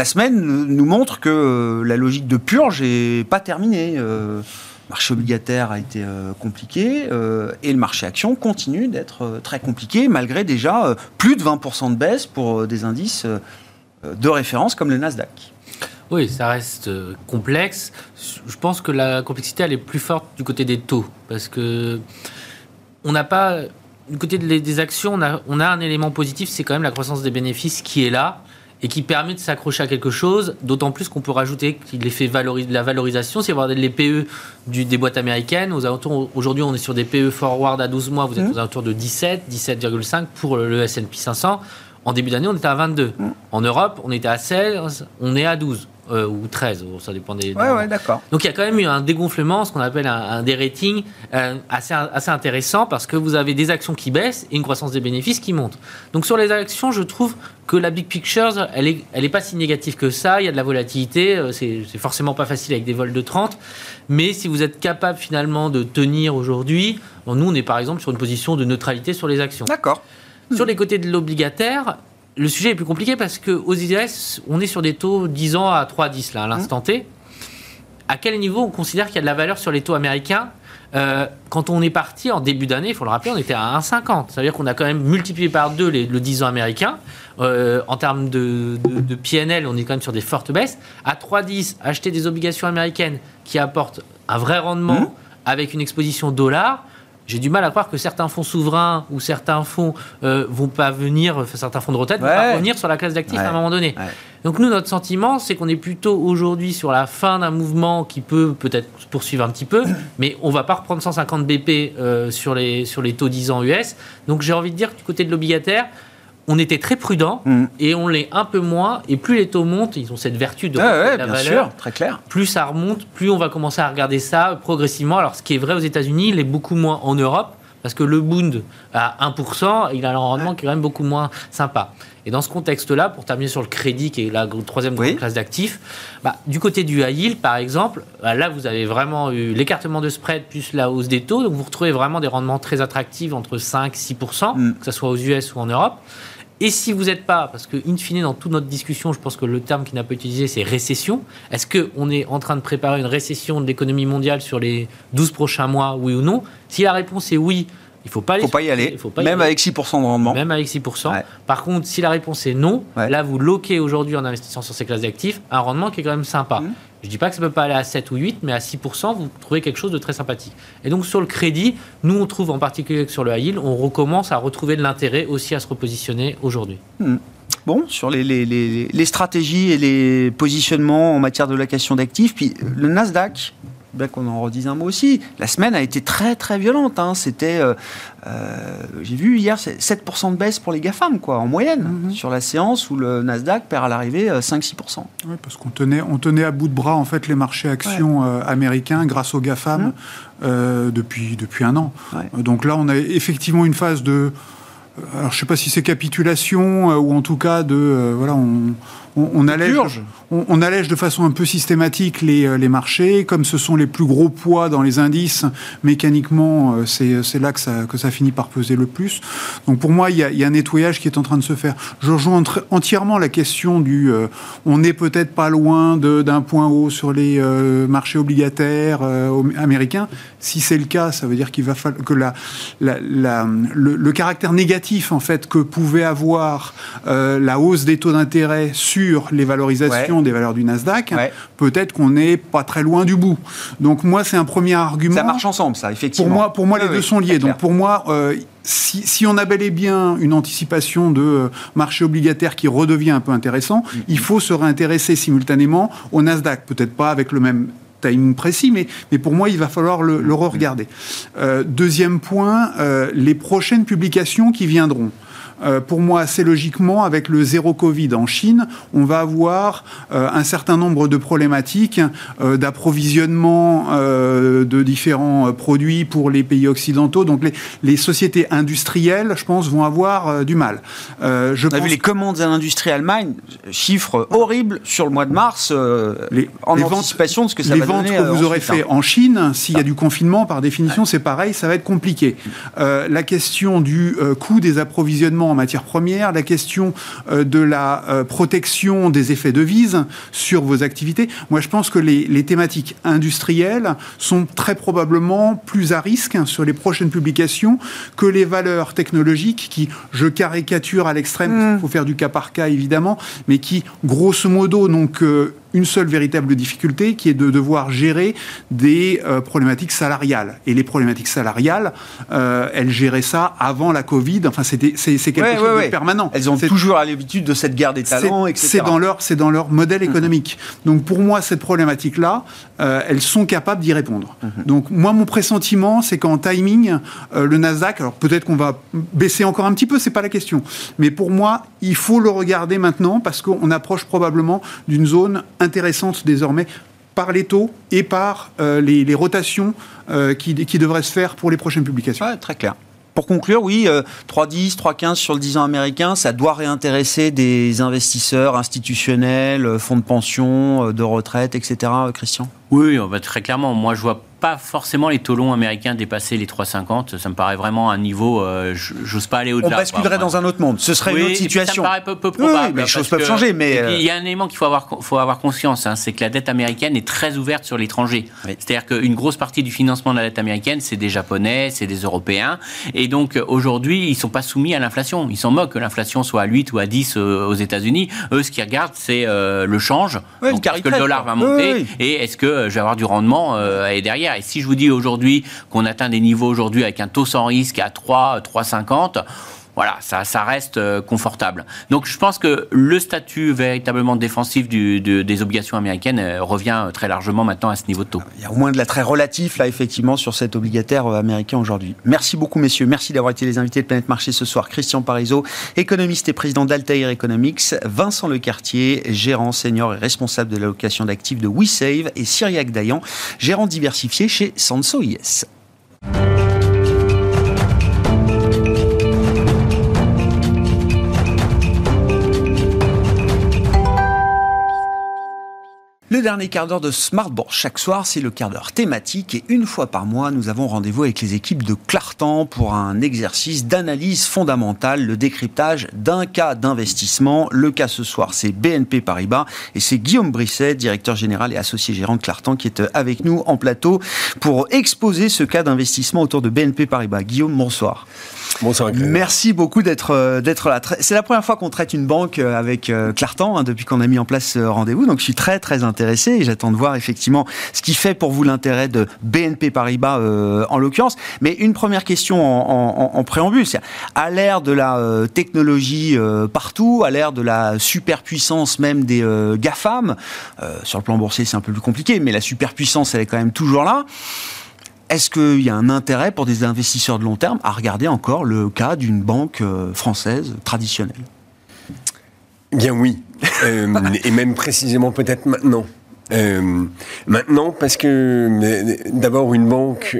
Speaker 1: semaine nous montre que la logique de purge n'est pas terminée marché obligataire a été euh, compliqué euh, et le marché action continue d'être euh, très compliqué malgré déjà plus de 20% de baisse pour des indices de référence comme le Nasdaq.
Speaker 4: Oui, ça reste complexe. Je pense que la complexité, elle est plus forte du côté des taux. Parce que on n'a pas. Du côté des actions, on a, on a un élément positif, c'est quand même la croissance des bénéfices qui est là et qui permet de s'accrocher à quelque chose, d'autant plus qu'on peut rajouter l'effet de la valorisation. Si vous regardez les PE du, des boîtes américaines, aujourd'hui on est sur des PE forward à 12 mois, vous êtes mmh. aux alentours de 17, 17,5 pour le, S&P 500. En début d'année, on était à 22. Mmh. En Europe, on était à 16, on est à 12. Euh, ou 13, ça dépend des.
Speaker 1: Ouais, ouais, d'accord.
Speaker 4: Donc il y a quand même eu un dégonflement, ce qu'on appelle un, un dérating euh, assez, assez intéressant parce que vous avez des actions qui baissent et une croissance des bénéfices qui monte. Donc sur les actions, je trouve que la big picture, elle est, elle est pas si négative que ça. Il y a de la volatilité, euh, c'est forcément pas facile avec des vols de 30. Mais si vous êtes capable finalement de tenir aujourd'hui, nous on est par exemple sur une position de neutralité sur les actions.
Speaker 1: D'accord.
Speaker 4: Sur les côtés de l'obligataire, le sujet est plus compliqué parce qu'aux IDS, on est sur des taux 10 ans à 3,10 là, à l'instant T. À quel niveau on considère qu'il y a de la valeur sur les taux américains euh, quand on est parti en début d'année, il faut le rappeler, on était à 1,50. Ça veut dire qu'on a quand même multiplié par deux les, le 10 ans américain. Euh, en termes de, de, PNL, on est quand même sur des fortes baisses. À 3,10, acheter des obligations américaines qui apportent un vrai rendement mmh. avec une exposition dollar, j'ai du mal à croire que certains fonds souverains ou certains fonds euh, vont pas venir, certains fonds de retraite vont pas revenir sur la classe d'actifs à un moment donné. Donc nous, notre sentiment, c'est qu'on est plutôt aujourd'hui sur la fin d'un mouvement qui peut peut-être se poursuivre un petit peu, mais on va pas reprendre 150 BP euh, sur, les, sur les taux 10 ans US. Donc j'ai envie de dire du côté de l'obligataire, on était très prudent mm. et on l'est un peu moins. Et plus les taux montent, ils ont cette vertu de
Speaker 1: la bien valeur. Sûr, très clair.
Speaker 4: Plus ça remonte, plus on va commencer à regarder ça progressivement. Alors, ce qui est vrai aux États-Unis, il est beaucoup moins en Europe. Parce que le Bund à 1%, il a un rendement qui est quand même beaucoup moins sympa. Et dans ce contexte-là, pour terminer sur le crédit, qui est la troisième classe d'actifs, bah, du côté du high yield, par exemple, bah, là, vous avez vraiment eu l'écartement de spread plus la hausse des taux. Donc, vous retrouvez vraiment des rendements très attractifs entre 5 6%, mm. que ce soit aux US ou en Europe. Et si vous n'êtes pas, parce que in fine, dans toute notre discussion, je pense que le terme qui n'a pas utilisé, c'est récession. Est-ce qu'on est en train de préparer une récession de l'économie mondiale sur les 12 prochains mois, oui ou non? Si la réponse est oui, il ne faut pas,
Speaker 1: faut pas y aller. Faut pas même avec 6% de rendement.
Speaker 4: Même avec 6%. Par contre, si la réponse est non, là, vous loquez aujourd'hui en investissant sur ces classes d'actifs un rendement qui est quand même sympa. Mmh. Je ne dis pas que ça ne peut pas aller à 7 ou 8, mais à 6%, vous trouvez quelque chose de très sympathique. Et donc sur le crédit, nous on trouve en particulier que sur le high yield, on recommence à retrouver de l'intérêt aussi à se repositionner aujourd'hui.
Speaker 1: Hmm. Bon, sur les, les, les, stratégies et les positionnements en matière de location d'actifs, puis le Nasdaq, bien qu'on en redise un mot aussi, la semaine a été très très violente. Hein. C'était, euh, euh, j'ai vu hier, 7% de baisse pour les GAFAM, quoi, en moyenne, mhm. sur la séance où le Nasdaq perd à l'arrivée 5-6%. Euh,
Speaker 5: oui, parce qu'on tenait, on tenait à bout de bras en fait les marchés actions américains grâce aux GAFAM mhm. depuis, depuis un an. Donc là, on a effectivement une phase de alors je ne sais pas si c'est capitulation ou en tout cas de voilà on, on, allège, on, allège, de façon un peu systématique les, euh, les, marchés. Comme ce sont les plus gros poids dans les indices, mécaniquement, euh, c'est là que ça, que ça finit par peser le plus. Donc pour moi, il y, a, un nettoyage qui est en train de se faire. Je rejoins entièrement la question du... Euh, on n'est peut-être pas loin d'un point haut sur les marchés obligataires américains. Si c'est le cas, ça veut dire qu'il va falloir que la, le, caractère négatif en fait que pouvait avoir la hausse des taux d'intérêt sur les valorisations des valeurs du Nasdaq, peut-être qu'on n'est pas très loin du bout. Donc moi, c'est un premier argument.
Speaker 1: Ça marche ensemble, ça, effectivement.
Speaker 5: Pour moi, pour moi les deux sont liés. Donc pour moi, euh, si, on a bel et bien une anticipation de euh, marché obligataire qui redevient un peu intéressant, mm-hmm. il faut se réintéresser simultanément au Nasdaq. Peut-être pas avec le même timing précis, mais, mais pour moi, il va falloir le, le re-regarder. Euh, deuxième point, les prochaines publications qui viendront. Euh, pour moi, assez logiquement, avec le zéro Covid en Chine, on va avoir euh, un certain nombre de problématiques euh, d'approvisionnement de différents produits pour les pays occidentaux. Donc les, sociétés industrielles, je pense, vont avoir du mal.
Speaker 1: je on a vu les commandes à l'industrie Allemagne, chiffres horribles sur le mois de mars, les, en anticipation de ce que ça
Speaker 5: les ventes que vous aurez fait hein. en Chine, s'il y a du confinement, par définition, c'est pareil, ça va être compliqué. la question du coût des approvisionnements en matières premières, la question euh, de la euh, protection des effets de vise sur vos activités. Moi, je pense que les, thématiques industrielles sont très probablement plus à risque sur les prochaines publications que les valeurs technologiques qui, je caricature à l'extrême, il mm. faut faire du cas par cas évidemment, mais qui, grosso modo, n'ont une seule véritable difficulté qui est de devoir gérer des euh, problématiques salariales. Et les problématiques salariales, euh, elles géraient ça avant la Covid. Enfin, c'était, c'est, quelque chose de permanent.
Speaker 1: Elles ont toujours l'habitude de cette guerre des talents,
Speaker 5: c'est, etc. C'est dans leur, dans leur modèle mhm. économique. Donc pour moi, cette problématique-là, euh, elles sont capables d'y répondre. Mhm. Donc moi, mon pressentiment, c'est qu'en timing, le Nasdaq, alors peut-être qu'on va baisser encore un petit peu, c'est pas la question. Mais pour moi, il faut le regarder maintenant parce qu'on approche probablement d'une zone intéressante désormais par les taux et par euh, les, rotations euh, qui, devraient se faire pour les prochaines publications.
Speaker 1: très clair. Pour conclure, oui, 3,10, euh, 3,15 sur le 10 ans américain, ça doit réintéresser des investisseurs institutionnels, fonds de pension, de retraite, etc., Christian?
Speaker 3: Oui, bah, très clairement. Moi, je vois pas forcément les taux longs américains dépasser les 3,50. Ça me paraît vraiment un niveau. Euh, j'ose pas aller au-delà.
Speaker 1: On basculerait dans un autre monde. Ce serait une autre situation.
Speaker 3: Ça me paraît peu, peu probable.
Speaker 1: mais les choses peuvent changer. Mais
Speaker 3: il y a un élément qu'il faut avoir, faut avoir conscience, hein, c'est que la dette américaine est très ouverte sur l'étranger. C'est-à-dire qu'une grosse partie du financement de la dette américaine, c'est des Japonais, c'est des Européens, et donc aujourd'hui, ils sont pas soumis à l'inflation. Ils s'en moquent que l'inflation soit à 8 ou à 10 euh, aux États-Unis. Eux, ce qu'ils regardent, c'est euh, le change. donc, est-ce que le dollar va monter et est-ce que je vais avoir du rendement et derrière. Et si je vous dis aujourd'hui qu'on atteint des niveaux aujourd'hui avec un taux sans risque à 3, 3,50, voilà, ça, reste euh, confortable. Donc je pense que le statut véritablement défensif des obligations américaines euh, revient euh, très largement maintenant à ce niveau de taux.
Speaker 1: Il y a au moins de l'attrait relatif là effectivement sur cet obligataire américain aujourd'hui. Merci beaucoup messieurs, merci d'avoir été les invités de Planète Marché ce soir. Christian Parizeau, économiste et président d'Altair Economics, Vincent Lecartier, gérant senior et responsable de l'allocation d'actifs de WeSave et Cyriac Dayan, gérant diversifié chez Sanso IS. Le dernier quart d'heure de Smartboard chaque soir, c'est le quart d'heure thématique et une fois par mois, nous avons rendez-vous avec les équipes de Clartan pour un exercice d'analyse fondamentale, le décryptage d'un cas d'investissement. Le cas ce soir, c'est BNP Paribas et c'est Guillaume Brisset, directeur général et associé gérant de Clartan, qui est avec nous en plateau pour exposer ce cas d'investissement autour de BNP Paribas. Guillaume, bonsoir.
Speaker 6: Bonsoir.
Speaker 1: Merci beaucoup d'être euh, d'être là. C'est la première fois qu'on traite une banque euh, avec euh, Clartan hein, depuis qu'on a mis en place ce rendez-vous. Donc je suis très très intéressé et j'attends de voir effectivement ce qui fait pour vous l'intérêt de BNP Paribas en l'occurrence. Mais une première question en, en, préambule, c'est à l'ère de la technologie partout, à l'ère de la superpuissance même des GAFAM, sur le plan boursier c'est un peu plus compliqué, mais la superpuissance elle est quand même toujours là. Est-ce qu'il y a un intérêt pour des investisseurs de long terme à regarder encore le cas d'une banque euh, française traditionnelle?
Speaker 6: Bien oui, euh, et même précisément peut-être maintenant. Euh, maintenant, parce que d'abord une banque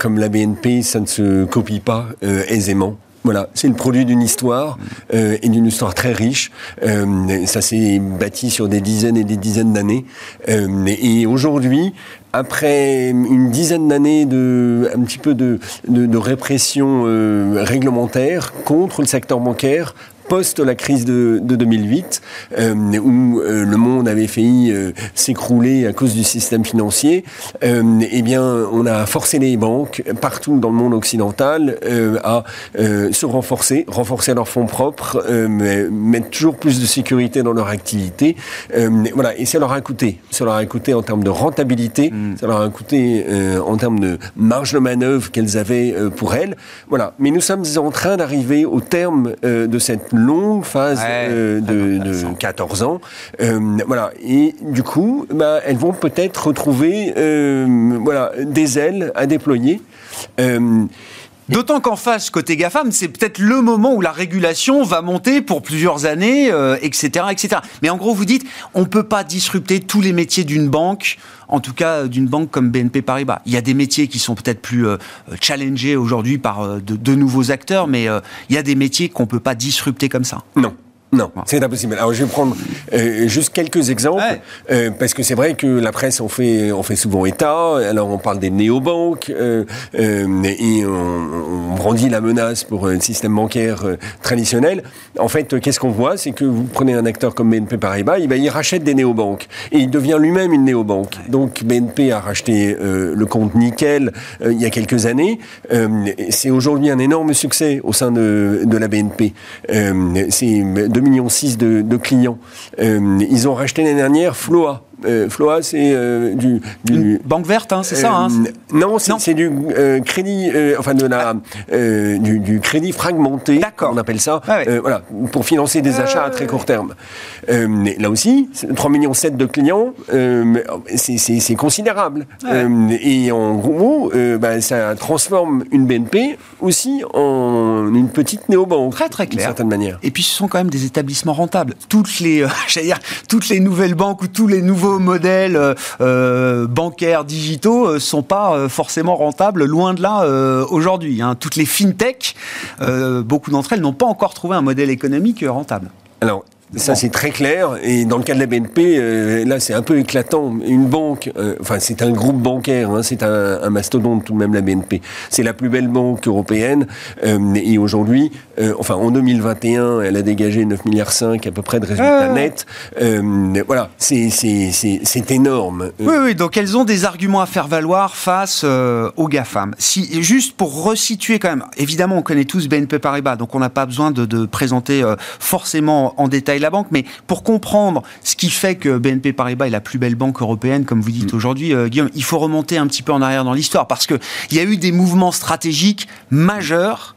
Speaker 6: comme la BNP, ça ne se copie pas aisément. Voilà, c'est le produit d'une histoire et d'une histoire très riche. ça s'est bâti sur des dizaines et des dizaines d'années. et aujourd'hui, après une dizaine d'années de un petit peu de, répression euh, réglementaire contre le secteur bancaire post la crise de, 2008, euh, où euh, le monde avait failli euh, s'écrouler à cause du système financier, eh bien, on a forcé les banques partout dans le monde occidental à se renforcer, renforcer leurs fonds propres, mettre toujours plus de sécurité dans leur activité. voilà, et ça leur a coûté. Ça leur a coûté en termes de rentabilité, mm. ça leur a coûté en termes de marge de manœuvre qu'elles avaient pour elles. Voilà. Mais nous sommes en train d'arriver au terme de cette longue phase euh, de, 14 ans. Euh, voilà. Et du coup, bah, elles vont peut-être retrouver euh, voilà, des ailes à déployer.
Speaker 1: D'autant qu'en face, côté GAFAM, c'est peut-être le moment où la régulation va monter pour plusieurs années, etc., etc. Mais en gros, vous dites, on ne peut pas disrupter tous les métiers d'une banque, en tout cas d'une banque comme BNP Paribas. Il y a des métiers qui sont peut-être plus challengés aujourd'hui par de, de, nouveaux acteurs, mais il y a des métiers qu'on ne peut pas disrupter comme ça.
Speaker 6: Non. Non, c'est impossible. Alors je vais prendre euh, juste quelques exemples, euh, parce que c'est vrai que la presse en fait, on fait souvent état. Alors on parle des néobanques, euh, et on, brandit la menace pour un système bancaire traditionnel. En fait, qu'est-ce qu'on voit? C'est que vous prenez un acteur comme BNP Paribas, eh ben, il rachète des néobanques, et il devient lui-même une néobanque. Donc BNP a racheté le compte Nickel il y a quelques années. c'est aujourd'hui un énorme succès au sein de, de la BNP. c'est 2,6 millions de, de clients. ils ont racheté l'année dernière Floa, euh, Floa, c'est euh, du,
Speaker 1: du, banque verte, hein, c'est ça hein,
Speaker 6: euh, Non, c'est du crédit, enfin de la, du, du, crédit fragmenté. On appelle ça. Ah voilà, pour financer des achats à très court terme. là aussi, 3 millions 7 de clients, c'est considérable. et en gros, bah, ça transforme une BNP aussi en une petite néobanque.
Speaker 1: Très très clair.
Speaker 6: D'une certaine manière.
Speaker 1: Et puis ce sont quand même des établissements rentables. Toutes les, dire, toutes les nouvelles banques ou tous les nouveaux modèles euh, euh, bancaires digitaux euh, sont pas forcément rentables, loin de là aujourd'hui. Hein. Toutes les fintech, beaucoup d'entre elles n'ont pas encore trouvé un modèle économique rentable.
Speaker 6: Ça, c'est très clair. Et dans le cas de la BNP, euh, là, c'est un peu éclatant. Une banque, euh, enfin, c'est un groupe bancaire, hein, c'est un, un, mastodonte tout de même, la BNP. C'est la plus belle banque européenne. Euh, et aujourd'hui, enfin, en 2021, elle a dégagé 9 milliards 5 à peu près de résultats ah. nets. voilà, c'est énorme.
Speaker 1: Oui, oui, donc elles ont des arguments à faire valoir face aux GAFAM. Si, juste pour resituer quand même, évidemment, on connaît tous BNP Paribas, donc on n'a pas besoin de, de présenter forcément en détail la banque, mais pour comprendre ce qui fait que BNP Paribas est la plus belle banque européenne, comme vous dites mm. aujourd'hui, euh, Guillaume, il faut remonter un petit peu en arrière dans l'histoire, parce qu'il y a eu des mouvements stratégiques majeurs.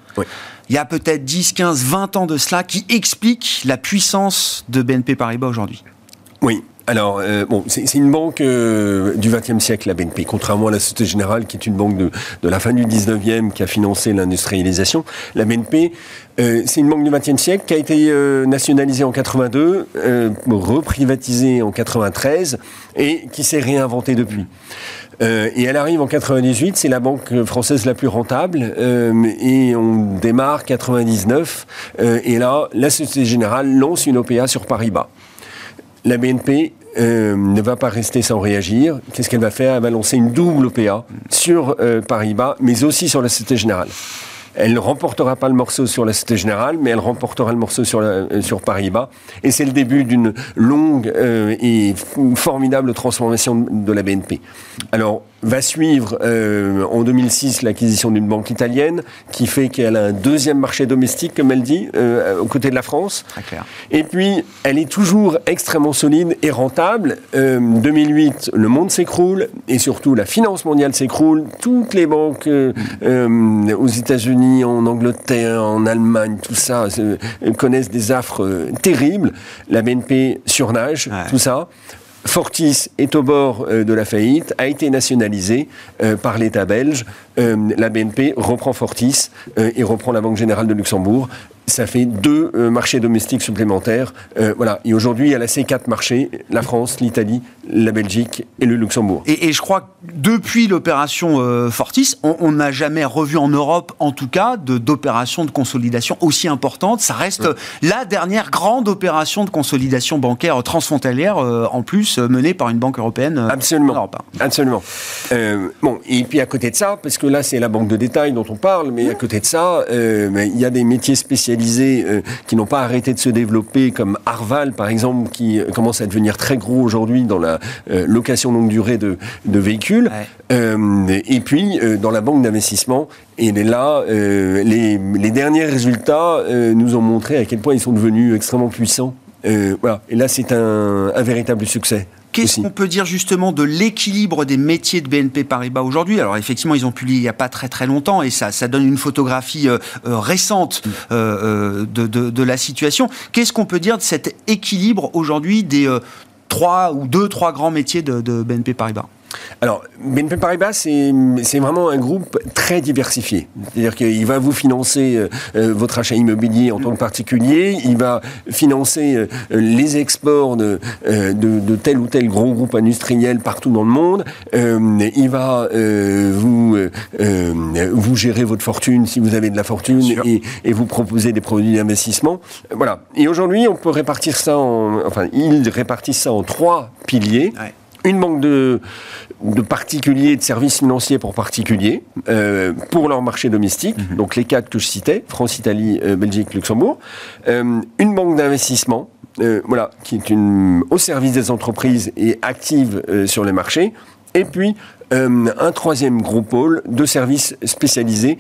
Speaker 1: Il y a peut-être 10, 15, 20 ans de cela qui expliquent la puissance de BNP Paribas aujourd'hui.
Speaker 6: Oui, alors, euh, bon, c'est une banque euh, du XXe siècle, la BNP, contrairement à la Société Générale, qui est une banque de, de la fin du XIXe, qui a financé l'industrialisation. La BNP, euh, c'est une banque du XXe siècle qui a été nationalisée en 82, reprivatisée en 93 et qui s'est réinventée depuis. et elle arrive en 98, c'est la banque française la plus rentable, et on démarre 99, et là, la Société Générale lance une OPA sur Paris-Bas. La BNP euh, ne va pas rester sans réagir. Qu'est-ce qu'elle va faire? Elle va lancer une double OPA sur euh, Paris-Bas, mais aussi sur la Société Générale. Elle ne remportera pas le morceau sur la Société Générale, mais elle remportera le morceau sur, euh, sur Paris-Bas. Et c'est le début d'une longue et formidable transformation de la BNP. Alors, va suivre euh, en 2006 l'acquisition d'une banque italienne qui fait qu'elle a un deuxième marché domestique, comme elle dit, euh, aux côtés de la France.
Speaker 1: clair.
Speaker 6: Et puis, elle est toujours extrêmement solide et rentable. Euh, 2008, le monde s'écroule et surtout la finance mondiale s'écroule. Toutes les banques euh, euh, aux États-Unis, en Angleterre, en Allemagne, tout ça connaissent des affres terribles. La BNP surnage, tout ça. Fortis est au bord euh, de la faillite, a été nationalisé euh, par l'État belge. Euh, la BNP reprend Fortis et reprend la Banque Générale de Luxembourg ça fait deux euh, marchés domestiques supplémentaires. Euh, voilà. Et aujourd'hui, il y a la C4 marchés, la France, l'Italie, la Belgique et le Luxembourg.
Speaker 1: Et, je crois que depuis l'opération euh, Fortis, on n'a jamais revu en Europe, en tout cas, d'opération de, consolidation aussi importante. Ça reste la dernière grande opération de consolidation bancaire transfrontalière, en plus, menée par une banque européenne.
Speaker 6: Absolument. Europe. Absolument. bon, et puis à côté de ça, parce que là, c'est la banque de détail dont on parle, mais à côté de ça, il y a des métiers spécialisés euh, qui n'ont pas arrêté de se développer, comme Arval par exemple, qui euh, commence à devenir très gros aujourd'hui dans la euh, location longue durée de, véhicules. et puis dans la banque d'investissement. Et là, les, derniers résultats nous ont montré à quel point ils sont devenus extrêmement puissants. voilà. Et là, c'est un véritable succès.
Speaker 1: Qu'est-ce qu'on peut dire justement de l'équilibre des métiers de BNP Paribas aujourd'hui? Alors effectivement, ils ont publié il n'y a pas très très longtemps et ça, ça donne une photographie euh, euh, récente mm. euh, de, de, la situation. Qu'est-ce qu'on peut dire de cet équilibre aujourd'hui des trois ou deux, trois grands métiers de, de BNP Paribas?
Speaker 6: Alors, BNP Paribas, c'est vraiment un groupe très diversifié. C'est-à-dire qu'il va vous financer euh, euh, votre achat immobilier en tant que particulier, il va financer euh, les exports de, de, tel ou tel gros groupe industriel partout dans le monde, il va vous, vous gérer votre fortune si vous avez de la fortune et, et, vous proposer des produits d'investissement. Voilà. Et aujourd'hui, on peut répartir ça en... Enfin, ils répartissent ça en trois piliers une banque de, de particuliers, de services financiers pour particuliers, euh, pour leur marché domestique, mhm. donc les quatre que je citais, France, Italie, euh, Belgique, Luxembourg. Euh, une banque d'investissement, voilà, qui est une, au service des entreprises et active sur les marchés. Et puis, un troisième gros pôle de services spécialisés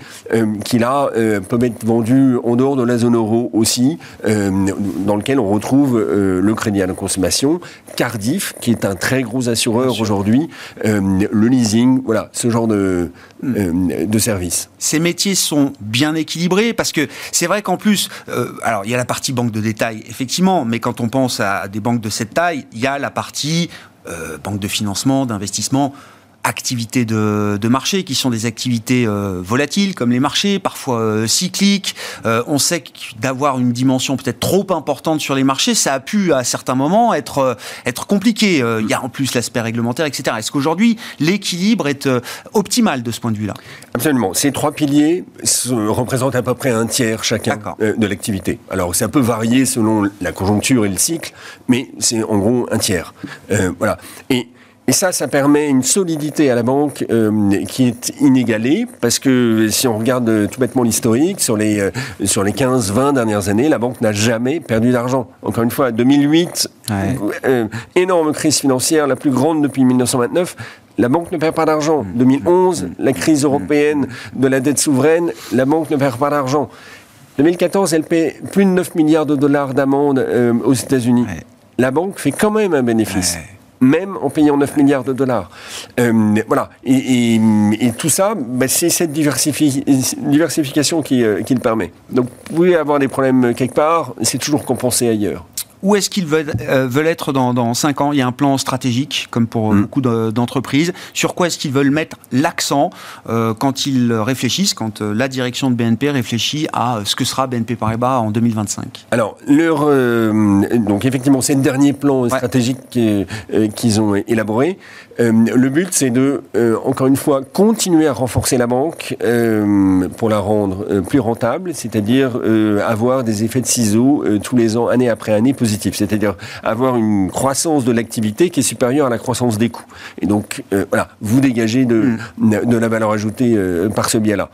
Speaker 6: qui là peuvent être vendus en dehors de la zone euro aussi, dans lequel on retrouve le crédit à la consommation, Cardiff, qui est un très gros assureur aujourd'hui, le leasing, voilà, ce genre de, hmm. de services.
Speaker 1: Ces métiers sont bien équilibrés parce que c'est vrai qu'en plus, alors il y a la partie banque de détail, effectivement, mais quand on pense à des banques de cette taille, il y a la partie euh, banque de financement, d'investissement activités de, marché qui sont des activités euh, volatiles comme les marchés, parfois euh, cycliques. on sait que d'avoir une dimension peut-être trop importante sur les marchés, ça a pu à certains moments être être compliqué. il y a en plus l'aspect réglementaire, etc. Est-ce qu'aujourd'hui l'équilibre est optimal de ce point de vue-là?
Speaker 6: Absolument. Ces trois piliers représentent à peu près un tiers chacun de l'activité. Alors ça peut varier selon la conjoncture et le cycle, mais c'est en gros un tiers. voilà. Et et ça, ça permet une solidité à la banque euh, qui est inégalée, parce que si on regarde tout bêtement l'historique, sur les, euh, sur les 15-20 dernières années, la banque n'a jamais perdu d'argent. Encore une fois, 2008, euh, énorme crise financière, la plus grande depuis 1929, la banque ne perd pas d'argent. 2011, la crise européenne de la dette souveraine, la banque ne perd pas d'argent. 2014, elle paie plus de 9 milliards de dollars d'amende aux États-Unis. La banque fait quand même un bénéfice même en payant 9 milliards de dollars. Euh, voilà. Et, tout ça, bah, c'est cette diversification qui, euh, qui le permet. Donc, vous pouvez avoir des problèmes quelque part, c'est toujours compensé ailleurs.
Speaker 1: Où est-ce qu'ils veulent, euh, veulent, être dans, dans 5 ans? Il y a un plan stratégique, comme pour mm. beaucoup d'entreprises. Sur quoi est-ce qu'ils veulent mettre l'accent euh, quand ils réfléchissent, quand euh, la direction de BNP réfléchit à ce que sera BNP Paribas en 2025
Speaker 6: Alors, leur, donc effectivement, c'est le dernier plan stratégique qu'ils ont élaboré. Le but, c'est de, encore une fois, continuer à renforcer la banque pour la rendre plus rentable, c'est-à-dire avoir des effets de ciseaux tous les ans, année après année, c'est-à-dire avoir une croissance de l'activité qui est supérieure à la croissance des coûts. Et donc, euh, voilà, vous dégagez de, mm. de la valeur ajoutée euh, par ce biais-là.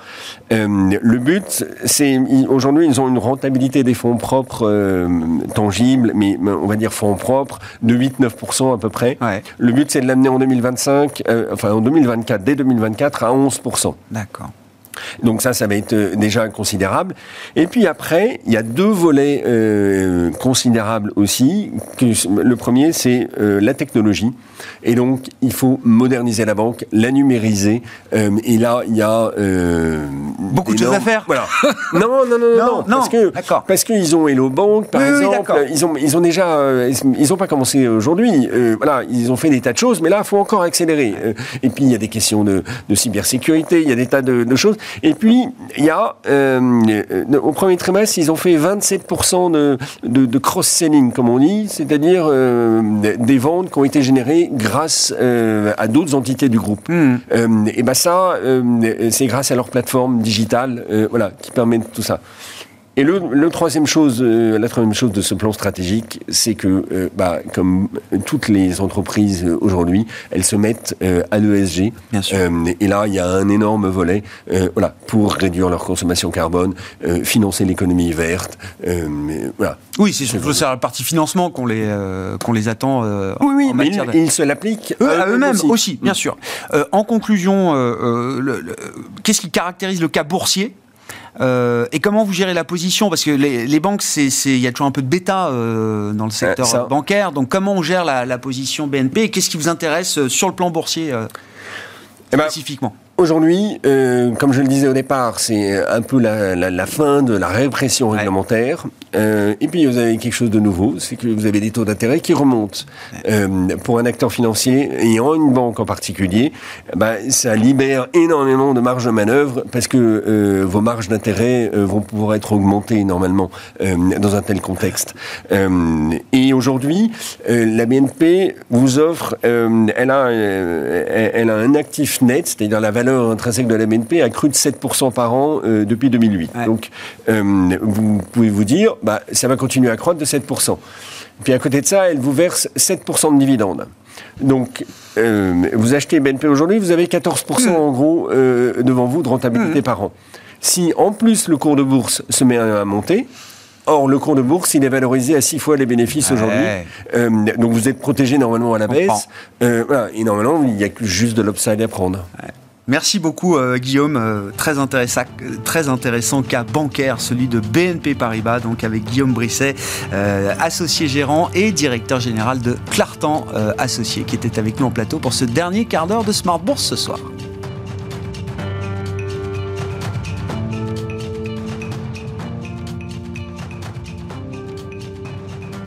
Speaker 6: Euh, le but, c'est aujourd'hui, ils ont une rentabilité des fonds propres tangibles, mais on va dire fonds propres, de 8-9% à peu près. Le but, c'est de l'amener en 2025, enfin en 2024, dès 2024, à 11%.
Speaker 1: D'accord.
Speaker 6: Donc ça, ça va être euh, déjà considérable. Et puis après, il y a deux volets euh, considérables aussi. Le premier, c'est euh, la technologie. Et donc, il faut moderniser la banque, la numériser. et là, il y a
Speaker 1: beaucoup de choses à faire.
Speaker 6: Voilà. non, non, non, non, non, parce que parce qu'ils ont Hello Bank, par exemple. ils ont ils ont déjà ils ont pas commencé aujourd'hui. voilà, ils ont fait des tas de choses, mais là, il faut encore accélérer. et puis, il y a des questions de, de cybersécurité, il y a des tas de, de choses. Et puis, il y a, euh, au premier trimestre, ils ont fait 27% de, de, cross-selling, comme on dit, c'est-à-dire euh, des ventes qui ont été générées grâce euh, à d'autres entités du groupe. Hmm. et ben ça, c'est grâce à leur plateforme digitale, voilà, qui permet tout ça. Et le, troisième chose, euh, la troisième chose de ce plan stratégique, c'est que, euh, bah, comme toutes les entreprises euh, aujourd'hui, elles se mettent à l'ESG. Bien sûr. et là, il y a un énorme volet, voilà, pour réduire leur consommation carbone, financer l'économie verte,
Speaker 1: voilà. Oui, c'est surtout la partie financement qu'on les qu'on les attend.
Speaker 6: oui, oui, mais ils, se l'appliquent
Speaker 1: à eux-mêmes aussi. bien sûr. en conclusion, qu'est-ce qui caractérise le cas boursier? Euh, et comment vous gérez la position? Parce que les, banques, il y a toujours un peu de bêta euh, dans le secteur bancaire. Donc comment on gère la, position BNP Qu'est-ce qui vous intéresse euh, sur le plan boursier eh ben, spécifiquement?
Speaker 6: Aujourd'hui, euh, comme je le disais au départ, c'est un peu la, la, la, fin de la répression réglementaire. Euh, et puis vous avez quelque chose de nouveau, c'est que vous avez des taux d'intérêt qui remontent. Euh, pour un acteur financier et en une banque en particulier, bah, ça libère énormément de marge de manœuvre parce que euh, vos marges d'intérêt vont pouvoir être augmentées normalement dans un tel contexte. et aujourd'hui, la BNP vous offre, elle a, elle a un actif net, c'est-à-dire la valeur intrinsèque de la BNP a cru de 7% par an depuis 2008. Donc, vous pouvez vous dire, bah, ça va continuer à croître de 7%. Puis à côté de ça, elle vous verse 7% de dividendes. Donc, euh, vous achetez BNP aujourd'hui, vous avez 14% en gros devant vous de rentabilité mmh. par an. Si en plus le cours de bourse se met à monter, Or, le cours de bourse, il est valorisé à 6 fois les bénéfices aujourd'hui. Euh, donc, vous êtes protégé normalement à la baisse. voilà, et normalement, il n'y a que juste de l'upside à prendre.
Speaker 1: Merci beaucoup euh, Guillaume, euh, très intéressant, cas bancaire, celui de BNP Paribas, donc avec Guillaume Brisset, euh, associé gérant et directeur général de Clartan Associé, qui était avec nous en plateau pour ce dernier quart d'heure de Smart Bourse ce soir.